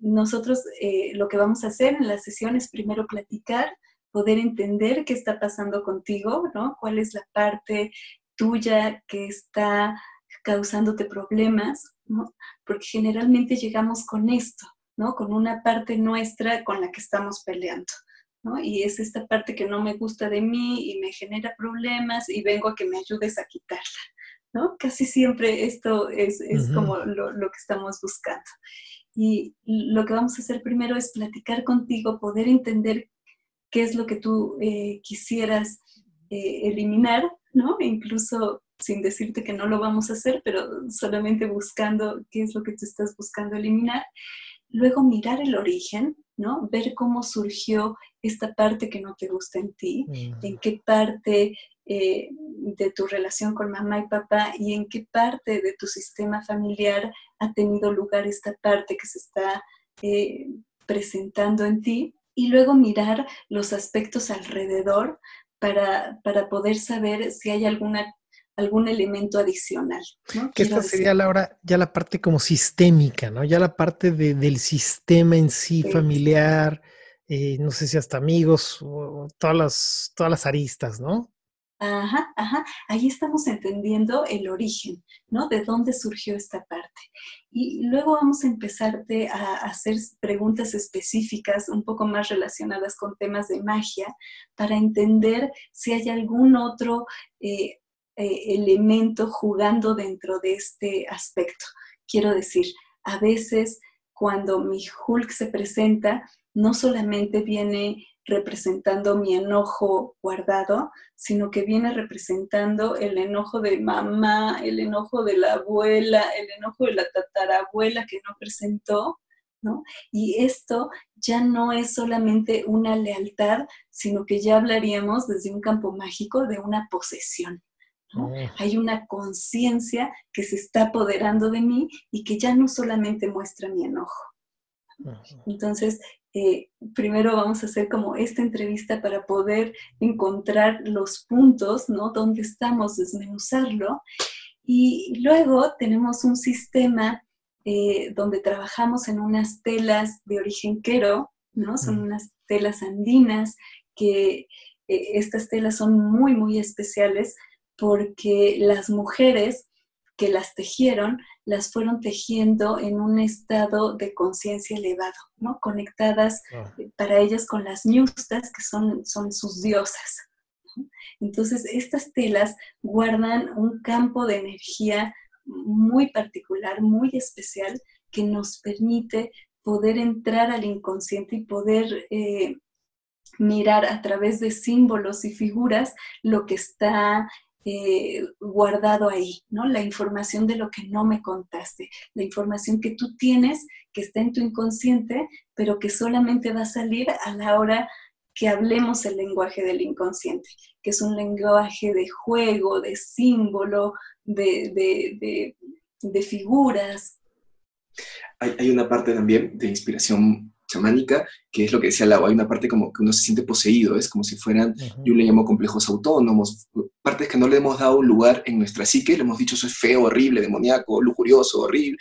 nosotros eh, lo que vamos a hacer en la sesión es primero platicar, poder entender qué está pasando contigo, ¿no? ¿Cuál es la parte tuya que está causándote problemas, ¿no? Porque generalmente llegamos con esto, ¿no? Con una parte nuestra con la que estamos peleando. ¿no? Y es esta parte que no me gusta de mí y me genera problemas y vengo a que me ayudes a quitarla, ¿no? Casi siempre esto es, es como lo, lo, que estamos buscando. Y lo que vamos a hacer primero es platicar contigo, poder entender qué es lo que tú eh, quisieras eh, eliminar, ¿no? E incluso sin decirte que no lo vamos a hacer, pero solamente buscando qué es lo que tú estás buscando eliminar. Luego mirar el origen, ¿no? Ver cómo surgió esta parte que no te gusta en ti, mm. en qué parte eh, de tu relación con mamá y papá y en qué parte de tu sistema familiar ha tenido lugar esta parte que se está eh, presentando en ti. Y luego mirar los aspectos alrededor para, para poder saber si hay alguna algún elemento adicional. Que esta sería, Laura, ya la parte como sistémica, ¿no? Ya la parte del sistema en sí, familiar, eh, no sé si hasta amigos, o todas las, todas las aristas, ¿no? Ajá, ajá. Ahí estamos entendiendo el origen, ¿no? De dónde surgió esta parte. Y luego vamos a empezarte a hacer preguntas específicas, un poco más relacionadas con temas de magia, para entender si hay algún otro eh, eh, elemento jugando dentro de este aspecto. Quiero decir, a veces cuando mi Hulk se presenta, no solamente viene representando mi enojo guardado, sino que viene representando el enojo de mamá, el enojo de la abuela, el enojo de la tatarabuela que no presentó, ¿no? Y esto ya no es solamente una lealtad, sino que ya hablaríamos desde un campo mágico de una posesión. Oh. Hay una conciencia que se está apoderando de mí y que ya no solamente muestra mi enojo. Entonces, eh, primero vamos a hacer como esta entrevista para poder encontrar los puntos, ¿no? Donde estamos, desmenuzarlo. Y luego tenemos un sistema eh, donde trabajamos en unas telas de origen quero, ¿no? Son unas telas andinas que eh, estas telas son muy, muy especiales porque las mujeres que las tejieron, las fueron tejiendo en un estado de conciencia elevado, ¿no? Conectadas ah. para ellas con las ñustas, que son, son sus diosas. Entonces, estas telas guardan un campo de energía muy particular, muy especial, que nos permite poder entrar al inconsciente y poder eh, mirar a través de símbolos y figuras lo que está eh, guardado ahí, ¿no? La información de lo que no me contaste, la información que tú tienes, que está en tu inconsciente, pero que solamente va a salir a la hora que hablemos el lenguaje del inconsciente, que es un lenguaje de juego, de símbolo, de, figuras. Hay, hay, una parte también de inspiración chamánica, que es lo que decía Lau, hay una parte como que uno se siente poseído, es como si fueran, yo le llamo complejos autónomos, partes que no le hemos dado lugar en nuestra psique, le hemos dicho eso es feo, horrible, demoníaco, lujurioso, horrible,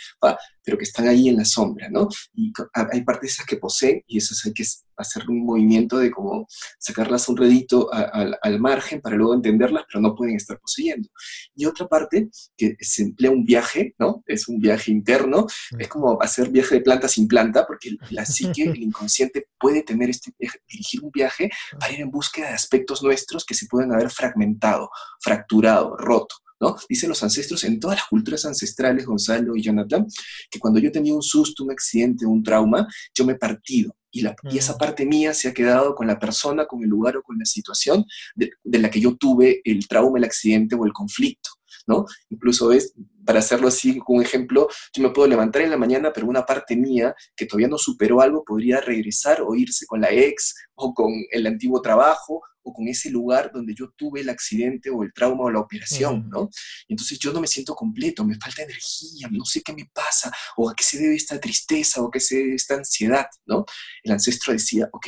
pero que están ahí en la sombra, ¿no? Y hay partes esas que poseen y esas hay que hacer un movimiento de como sacarlas un redito al margen para luego entenderlas, pero no pueden estar poseyendo. Y otra parte que se emplea un viaje, ¿no? Es un viaje interno, es como hacer viaje de planta sin planta, porque la psique, [laughs] el inconsciente puede tener este dirigir un viaje para ir en búsqueda de aspectos nuestros que se pueden haber fragmentado, fracturado, roto. ¿No? Dicen los ancestros en todas las culturas ancestrales, Gonzalo y Jonathan, que cuando yo tenía un susto, un accidente, un trauma, yo me he partido. Y, la, y esa parte mía se ha quedado con la persona, con el lugar o con la situación de, de la que yo tuve el trauma, el accidente o el conflicto. ¿no? Incluso es, para hacerlo así un ejemplo, yo me puedo levantar en la mañana, pero una parte mía que todavía no superó algo podría regresar o irse con la ex o con el antiguo trabajo o con ese lugar donde yo tuve el accidente o el trauma o la operación, ¿no? entonces yo no me siento completo, me falta energía, no sé qué me pasa, o a qué se debe esta tristeza, o a qué se debe esta ansiedad, ¿no? El ancestro decía, ok,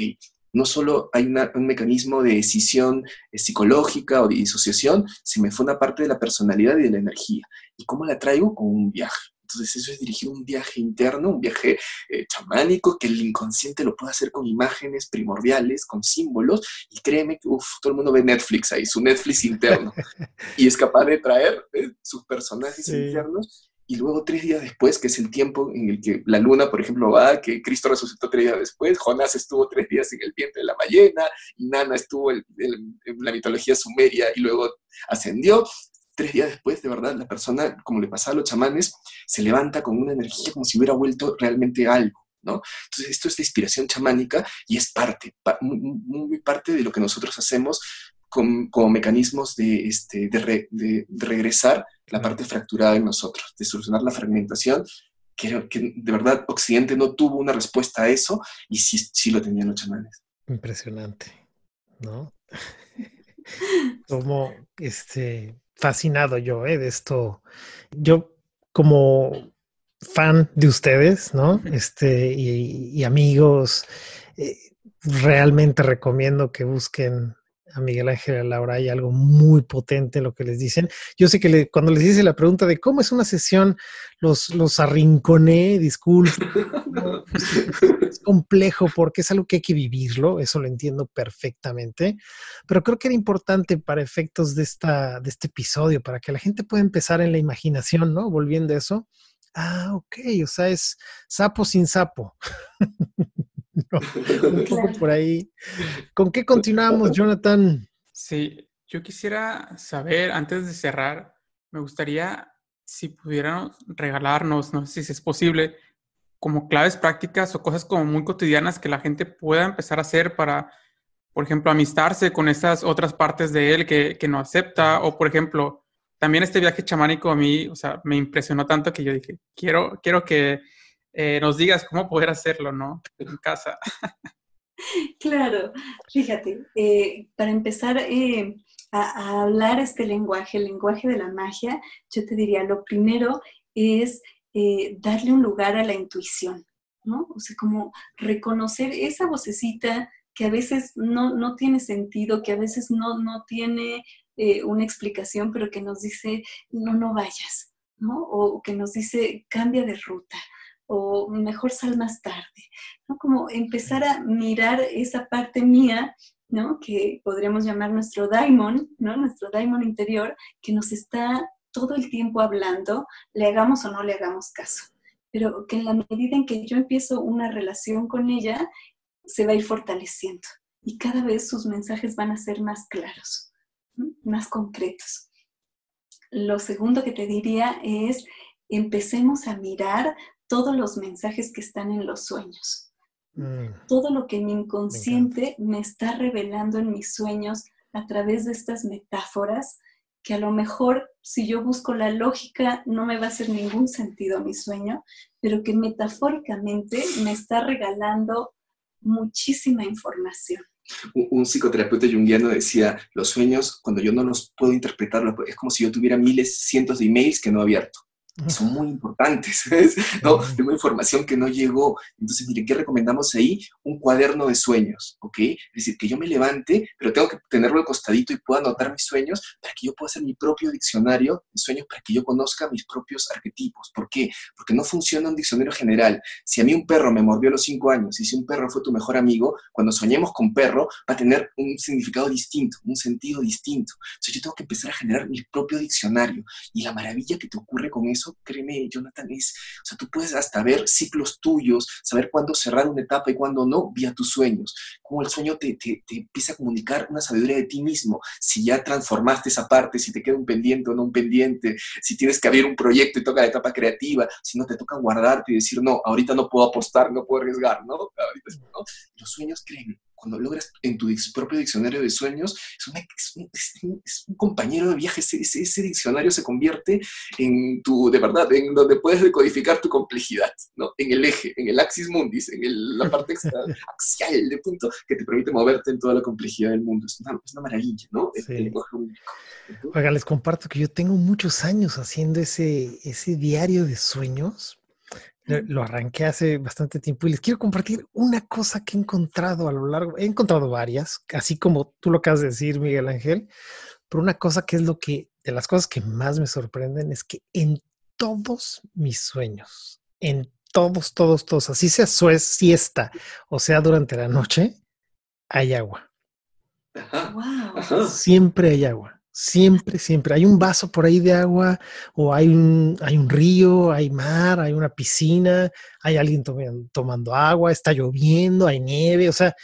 no solo hay un mecanismo de decisión eh, psicológica o de disociación, se me fue una parte de la personalidad y de la energía. ¿Y cómo la traigo? Con un viaje. Entonces eso es dirigir un viaje interno, un viaje eh, chamánico, que el inconsciente lo puede hacer con imágenes primordiales, con símbolos, y créeme que todo el mundo ve Netflix ahí, su Netflix interno, [laughs] y es capaz de traer eh, sus personajes internos y luego tres días después, que es el tiempo en el que la luna, por ejemplo, va, que Cristo resucitó tres días después, Jonás estuvo tres días en el vientre de la ballena, y Nana estuvo en, la mitología sumeria y luego ascendió. Tres días después, de verdad, la persona, como le pasaba a los chamanes, se levanta con una energía como si hubiera vuelto realmente algo. ¿No? Entonces, esto es la inspiración chamánica y es parte, muy, parte de lo que nosotros hacemos como mecanismos de, este, de, regresar la parte fracturada en nosotros, de solucionar la fragmentación, que, que de verdad Occidente no tuvo una respuesta a eso y sí, sí lo tenían los chamanes. Impresionante, ¿no? [laughs] como este fascinado yo ¿eh? de esto. Yo como fan de ustedes, ¿no? Este, y, amigos, eh, realmente recomiendo que busquen a Miguel Ángel y a Laura, hay algo muy potente en lo que les dicen. Yo sé que cuando les hice la pregunta de cómo es una sesión, los, los arrinconé, disculpen. [laughs] es complejo porque es algo que hay que vivirlo, eso lo entiendo perfectamente, pero creo que era importante para efectos de, esta, de este episodio, para que la gente pueda empezar en la imaginación, ¿no? Volviendo a eso. Ah, ok, o sea, es sapo sin sapo. [laughs] [laughs] un [laughs] poco por ahí. ¿Con qué continuamos, Jonathan? Sí, yo quisiera saber, antes de cerrar, me gustaría si pudieran regalarnos, no sé si es posible, como claves prácticas o cosas como muy cotidianas que la gente pueda empezar a hacer para, por ejemplo, amistarse con esas otras partes de él que, que no acepta, o por ejemplo, también este viaje chamánico a mí, o sea, me impresionó tanto que yo dije, quiero, quiero que eh, nos digas cómo poder hacerlo, ¿no? En casa. [laughs] Claro, fíjate, eh, para empezar eh, a, hablar este lenguaje, el lenguaje de la magia, yo te diría, lo primero es darle un lugar a la intuición, ¿no? O sea, como reconocer esa vocecita que a veces no, no tiene sentido, que a veces no, no tiene una explicación, pero que nos dice, no, no vayas, ¿no? O que nos dice, cambia de ruta o mejor sal más tarde, ¿no? Como empezar a mirar esa parte mía, ¿no? Que podríamos llamar nuestro daimon, ¿no? Nuestro daimon interior, que nos está todo el tiempo hablando, le hagamos o no le hagamos caso. Pero que en la medida en que yo empiezo una relación con ella, se va a ir fortaleciendo y cada vez sus mensajes van a ser más claros, más concretos. Lo segundo que te diría es, empecemos a mirar todos los mensajes que están en los sueños. Mm. Todo lo que mi inconsciente me, está revelando en mis sueños a través de estas metáforas, que a lo mejor si yo busco la lógica no me va a hacer ningún sentido mi sueño, pero que metafóricamente me está regalando muchísima información. Un, psicoterapeuta junguiano decía, los sueños, cuando yo no los puedo interpretar, es como si yo tuviera miles, cientos de emails que no he abierto son muy importantes, ¿sabes? ¿no? Tengo información que no llegó. Entonces, mire, ¿qué recomendamos ahí? Un cuaderno de sueños, ¿ok? Es decir, que yo me levante, pero tengo que tenerlo al costadito y pueda anotar mis sueños para que yo pueda hacer mi propio diccionario de sueños, para que yo conozca mis propios arquetipos. ¿Por qué? Porque no funciona un diccionario general. Si a mí un perro me mordió a los cinco años y si un perro fue tu mejor amigo, cuando soñemos con perro va a tener un significado distinto, un sentido distinto. Entonces, yo tengo que empezar a generar mi propio diccionario. Y la maravilla que te ocurre con eso créeme, Jonathan, es, o sea, tú puedes hasta ver ciclos tuyos, saber cuándo cerrar una etapa y cuándo no, vía tus sueños. Como el sueño te, te, te, empieza a comunicar una sabiduría de ti mismo. Si ya transformaste esa parte, si te queda un pendiente o no un pendiente, si tienes que abrir un proyecto y toca la etapa creativa, si no te toca guardarte y decir, no, ahorita no puedo apostar, no puedo arriesgar, ¿no? Ahorita, ¿no? Los sueños, créeme, cuando logras en tu propio diccionario de sueños, es, un, compañero de viaje, ese, diccionario se convierte en tu, de verdad, en donde puedes decodificar tu complejidad, ¿no? En el eje, en el axis mundis, en la parte [laughs] axial de punto que te permite moverte en toda la complejidad del mundo. Es una, maravilla, ¿no? Oiga, les comparto que yo tengo muchos años haciendo ese, ese diario de sueños lo arranqué hace bastante tiempo y les quiero compartir una cosa que he encontrado a lo largo. He encontrado varias, así como tú lo acabas de decir, Miguel Ángel, pero una cosa que es lo que, de las cosas que más me sorprenden es que en todos mis sueños, en todos, todos, todos, así sea su siesta o sea durante la noche, hay agua. Siempre hay agua. Siempre, siempre. Hay un vaso por ahí de agua, o hay un, hay un río, hay mar, hay una piscina, hay alguien tomando agua, está lloviendo, hay nieve, o sea,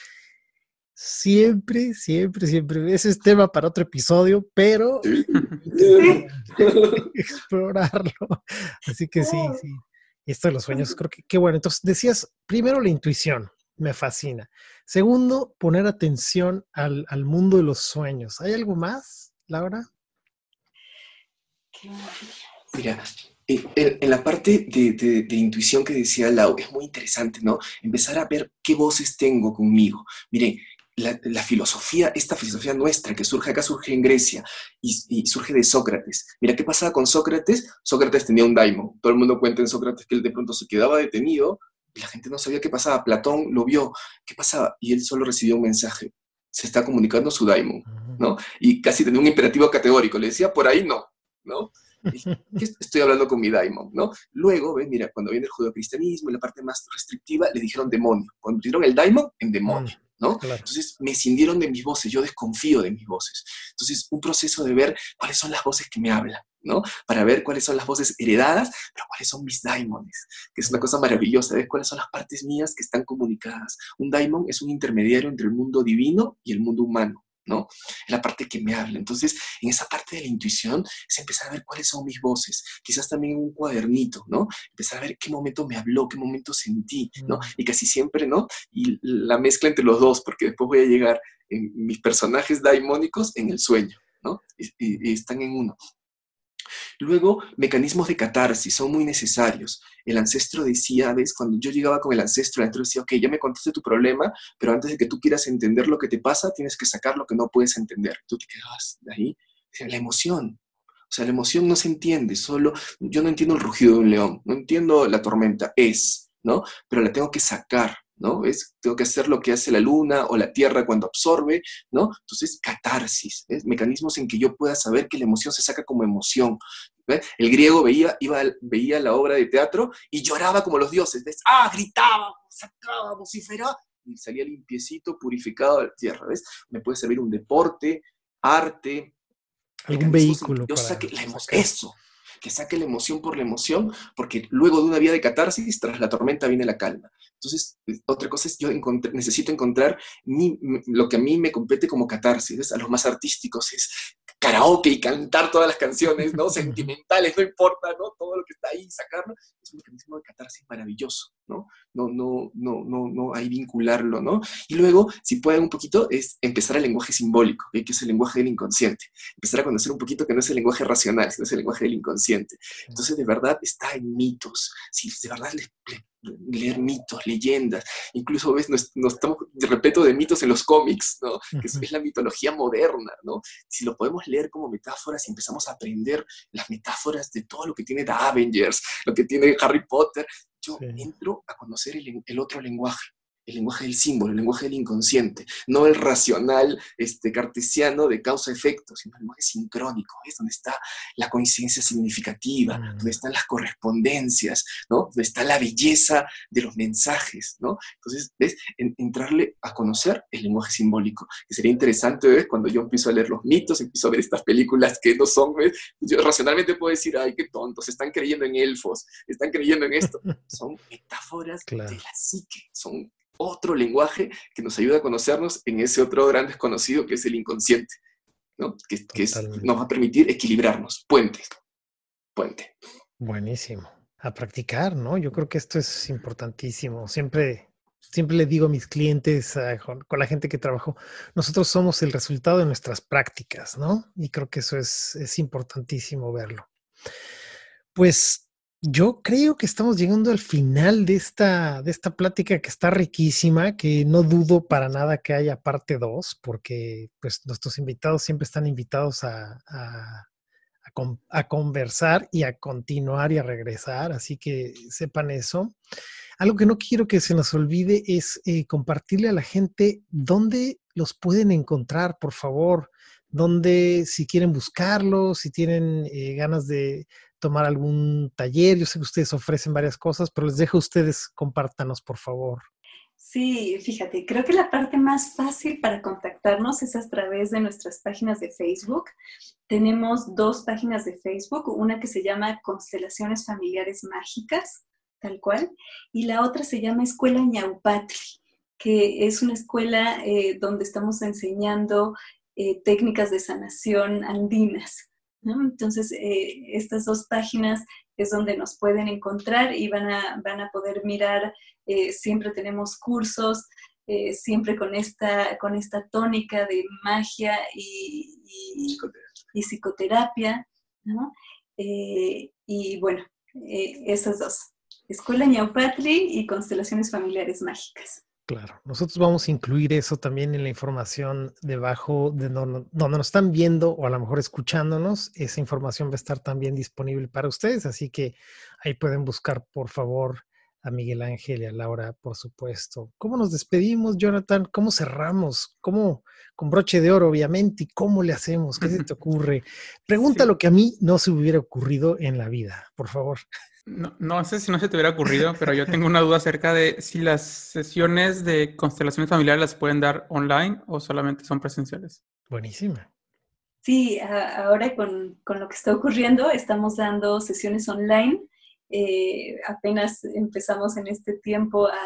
siempre, siempre, siempre. Ese es tema para otro episodio, pero [laughs] explorarlo. Así que sí, sí. Esto de los sueños, creo que qué bueno. Entonces, decías primero la intuición, me fascina. Segundo, poner atención al, al mundo de los sueños. ¿Hay algo más? Laura? Mira, eh, en, la parte de, intuición que decía Lau, es muy interesante, ¿no? Empezar a ver qué voces tengo conmigo. Miren, la, filosofía, esta filosofía nuestra que surge acá, surge en Grecia y, surge de Sócrates. Mira, ¿qué pasaba con Sócrates? Sócrates tenía un daimon. Todo el mundo cuenta en Sócrates que él de pronto se quedaba detenido y la gente no sabía qué pasaba. Platón lo vio. ¿Qué pasaba? Y él solo recibió un mensaje se está comunicando su daimon, ¿no? Y casi tenía un imperativo categórico, le decía, por ahí no, ¿no? estoy hablando con mi daimon, ¿no? Luego, ven, mira, cuando viene el judeocristianismo y la parte más restrictiva, le dijeron demonio. Cuando dieron el daimon, en demonio. ¿no? Entonces me cindieron de mis voces, yo desconfío de mis voces. Entonces, un proceso de ver cuáles son las voces que me hablan, ¿no? Para ver cuáles son las voces heredadas, pero cuáles son mis daimones, que es una cosa maravillosa, ver cuáles son las partes mías que están comunicadas. Un daimon es un intermediario entre el mundo divino y el mundo humano. ¿no? Es la parte que me habla. Entonces, en esa parte de la intuición es empezar a ver cuáles son mis voces, quizás también un cuadernito, ¿no? Empezar a ver qué momento me habló, qué momento sentí, ¿no? Mm. Y casi siempre, ¿no? Y la mezcla entre los dos, porque después voy a llegar en mis personajes daimónicos en el sueño, ¿no? y están en uno. Luego, mecanismos de catarsis son muy necesarios. El ancestro decía, ¿ves? Cuando yo llegaba con el ancestro, el ancestro decía, ok, ya me contaste tu problema, pero antes de que tú quieras entender lo que te pasa, tienes que sacar lo que no puedes entender. Tú te quedabas de ahí. La emoción. O sea, la emoción no se entiende, solo yo no entiendo el rugido de un león, no entiendo la tormenta, es, ¿no? Pero la tengo que sacar. ¿No? Es, tengo que hacer lo que hace la luna o la tierra cuando absorbe, ¿no? Entonces, catarsis, mecanismos en que yo pueda saber que la emoción se saca como emoción. El griego veía, iba, veía la obra de teatro y lloraba como los dioses, ¿ves? ¡Ah! Gritaba, sacaba, vociferaba y salía limpiecito, purificado de la tierra, ¿ves? Me puede servir un deporte, arte, algún vehículo. Yo saque la emoción, eso, que saque la emoción por la emoción, porque luego de una vía de catarsis, tras la tormenta viene la calma. Entonces, otra cosa es, yo necesito encontrar lo que a mí me compete como catarsis, a los más artísticos es karaoke y cantar todas las canciones, ¿no? [laughs] Sentimentales, no importa, ¿no? Todo lo que está ahí, sacarlo, es un mecanismo de catarsis maravilloso, ¿no? No, no, no, no, no, hay vincularlo, ¿no? Y luego, si pueden un poquito, es empezar el lenguaje simbólico, que es el lenguaje del inconsciente. Empezar a conocer un poquito que no es el lenguaje racional, sino es el lenguaje del inconsciente. Entonces, de verdad, está en mitos. Si de verdad les, leer mitos, leyendas, incluso ves, nos, estamos de repente de mitos en los cómics, ¿no? Que es, la mitología moderna, ¿no? Si lo podemos leer como metáforas y empezamos a aprender las metáforas de todo lo que tiene The Avengers, lo que tiene Harry Potter, yo entro a conocer el otro lenguaje el lenguaje del símbolo, el lenguaje del inconsciente, no el racional este, cartesiano de causa-efecto, sino el lenguaje sincrónico, es donde está la coincidencia significativa, mm. donde están las correspondencias, ¿no? donde está la belleza de los mensajes. ¿no? Entonces, ¿ves? entrarle a conocer el lenguaje simbólico, que sería interesante ¿ves? cuando yo empiezo a leer los mitos, empiezo a ver estas películas que no son, yo racionalmente puedo decir, ay, qué tontos, están creyendo en elfos, están creyendo en esto. [laughs] Son metáforas de la psique, son otro lenguaje que nos ayuda a conocernos en ese otro gran desconocido que es el inconsciente, ¿no? que, nos va a permitir equilibrarnos. Puente. Puente. Buenísimo. A practicar, ¿no? Yo creo que esto es importantísimo. Siempre, siempre le digo a mis clientes, con la gente que trabajo, nosotros somos el resultado de nuestras prácticas, ¿no? Y creo que eso es, es importantísimo verlo. Pues yo creo que estamos llegando al final de esta, de esta plática que está riquísima, que no dudo para nada que haya parte 2, porque pues nuestros invitados siempre están invitados a, a, conversar y a continuar y a regresar, así que sepan eso. Algo que no quiero que se nos olvide es eh, compartirle a la gente dónde los pueden encontrar, por favor, dónde si quieren buscarlos, si tienen eh, ganas de tomar algún taller. Yo sé que ustedes ofrecen varias cosas, pero les dejo a ustedes, compártanos, por favor. Sí, fíjate, creo que la parte más fácil para contactarnos es a través de nuestras páginas de Facebook. Tenemos dos páginas de Facebook, una que se llama Constelaciones Familiares Mágicas, tal cual, y la otra se llama Escuela Ñaupatri, que es una escuela eh, donde estamos enseñando eh, técnicas de sanación andinas. Entonces, eh, estas dos páginas es donde nos pueden encontrar y van a, van a poder mirar, eh, siempre tenemos cursos, eh, siempre con esta, con esta tónica de magia y, y, psicoterapia, ¿no? y bueno, esas dos, Escuela Ñaupatri y Constelaciones Familiares Mágicas. Claro, nosotros vamos a incluir eso también en la información debajo de donde, nos están viendo o a lo mejor escuchándonos. Esa información va a estar también disponible para ustedes, así que ahí pueden buscar, por favor, a Miguel Ángel y a Laura, por supuesto. ¿Cómo nos despedimos, Jonathan? ¿Cómo cerramos? ¿Cómo? Con broche de oro, obviamente. ¿Y cómo le hacemos? ¿Qué se te [laughs] ocurre? Pregunta lo que a mí no se hubiera ocurrido en la vida, por favor. No, no sé si no se te hubiera ocurrido, pero yo tengo una duda acerca de si las sesiones de constelaciones familiares las pueden dar online o solamente son presenciales. Buenísima. Sí, ahora con, con lo que está ocurriendo, estamos dando sesiones online. Eh, apenas empezamos en este tiempo a,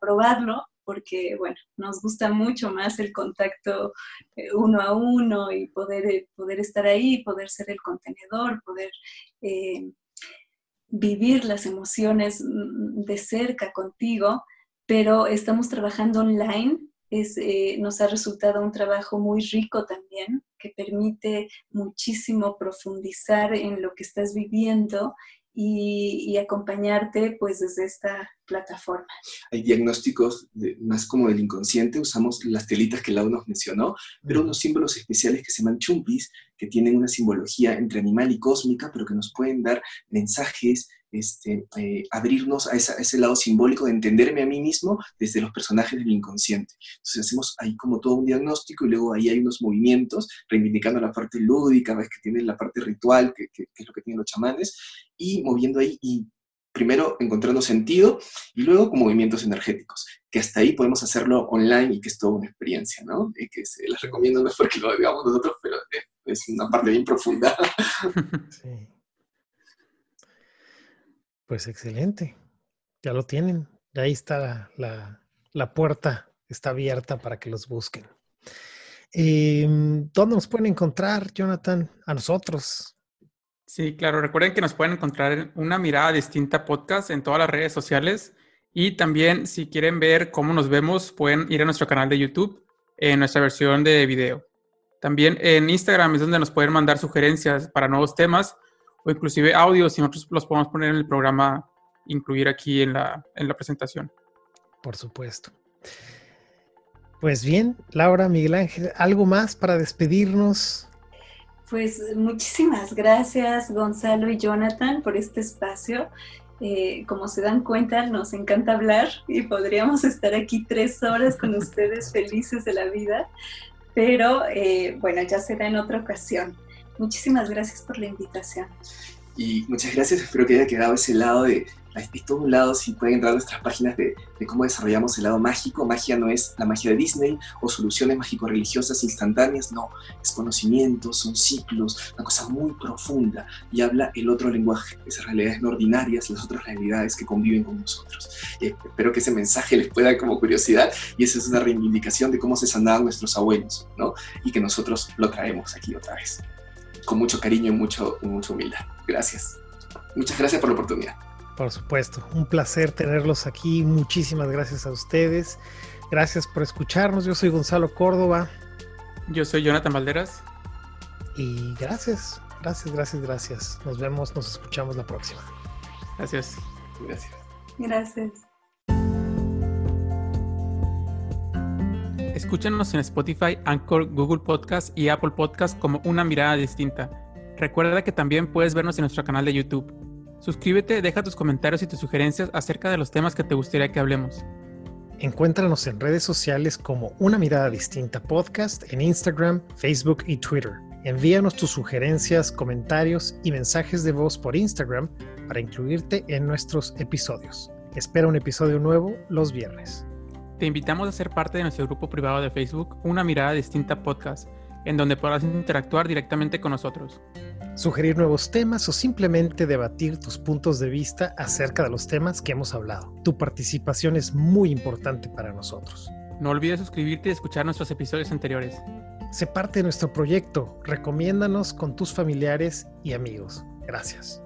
probarlo porque, bueno, nos gusta mucho más el contacto eh, uno a uno y poder, eh, poder estar ahí, poder ser el contenedor, poder vivir las emociones mm, de cerca contigo, pero estamos trabajando online. Es, eh, nos ha resultado un trabajo muy rico también, que permite muchísimo profundizar en lo que estás viviendo y, acompañarte pues desde esta plataforma. Hay diagnósticos más como del inconsciente, usamos las telitas que Lau nos mencionó, pero unos símbolos especiales que se llaman chumpis, que tienen una simbología entre animal y cósmica, pero que nos pueden dar mensajes, este, eh, abrirnos a, ese lado simbólico de entenderme a mí mismo desde los personajes del inconsciente. Entonces hacemos ahí como todo un diagnóstico y luego ahí hay unos movimientos reivindicando la parte lúdica, ves que tiene la parte ritual, que, que, es lo que tienen los chamanes, y moviendo ahí y primero encontrando sentido y luego con movimientos energéticos, que hasta ahí podemos hacerlo online y que es toda una experiencia, ¿no? Y que se las recomiendo no es porque lo digamos nosotros, pero es una parte bien profunda. [laughs] Sí. Pues excelente. Ya lo tienen. Ahí está la, puerta, está abierta para que los busquen. Em, ¿Dónde nos pueden encontrar, Jonathan? A nosotros. Sí, claro. Recuerden que nos pueden encontrar en una mirada distinta podcast en todas las redes sociales. Y también, si quieren ver cómo nos vemos, pueden ir a nuestro canal de YouTube en nuestra versión de video. También en Instagram es donde nos pueden mandar sugerencias para nuevos temas o inclusive audio, si nosotros los podemos poner en el programa, incluir aquí en la, en la presentación. Por supuesto. Pues bien, Laura, Miguel Ángel, ¿algo más para despedirnos? Pues muchísimas gracias Gonzalo y Jonathan por este espacio. Eh, como se dan cuenta, nos encanta hablar y podríamos estar aquí tres horas con [laughs] ustedes felices de la vida, pero eh, bueno, ya será en otra ocasión. Muchísimas gracias por la invitación. Y muchas gracias, espero que haya quedado ese lado de, hay todo un lado, si pueden entrar a nuestras páginas de, de, cómo desarrollamos el lado mágico. Magia no es la magia de Disney o soluciones mágico-religiosas instantáneas, no, es conocimiento, son ciclos, una cosa muy profunda y habla el otro lenguaje, esas realidades no ordinarias, las otras realidades que conviven con nosotros. Y espero que ese mensaje les pueda como curiosidad y esa es una reivindicación de cómo se sanaban nuestros abuelos, ¿no? Y que nosotros lo traemos aquí otra vez con mucho cariño y mucho, mucha humildad. Gracias. Muchas gracias por la oportunidad. Por supuesto, un placer tenerlos aquí. Muchísimas gracias a ustedes. Gracias por escucharnos. Yo soy Gonzalo Córdoba. Yo soy Jonathan Valderas. Y gracias, gracias, gracias, gracias. Nos vemos, nos escuchamos la próxima. Gracias. Gracias. Gracias. Escúchanos en Spotify, Anchor, Google Podcast y Apple Podcast como una mirada distinta. Recuerda que también puedes vernos en nuestro canal de YouTube. Suscríbete, deja tus comentarios y tus sugerencias acerca de los temas que te gustaría que hablemos. Encuéntranos en redes sociales como Una Mirada Distinta Podcast en Instagram, Facebook y Twitter. Envíanos tus sugerencias, comentarios y mensajes de voz por Instagram para incluirte en nuestros episodios. Espera un episodio nuevo los viernes. Te invitamos a ser parte de nuestro grupo privado de Facebook, Una Mirada Distinta Podcast, en donde podrás interactuar directamente con nosotros. Sugerir nuevos temas o simplemente debatir tus puntos de vista acerca de los temas que hemos hablado. Tu participación es muy importante para nosotros. No olvides suscribirte y escuchar nuestros episodios anteriores. Sé parte de nuestro proyecto. Recomiéndanos con tus familiares y amigos. Gracias.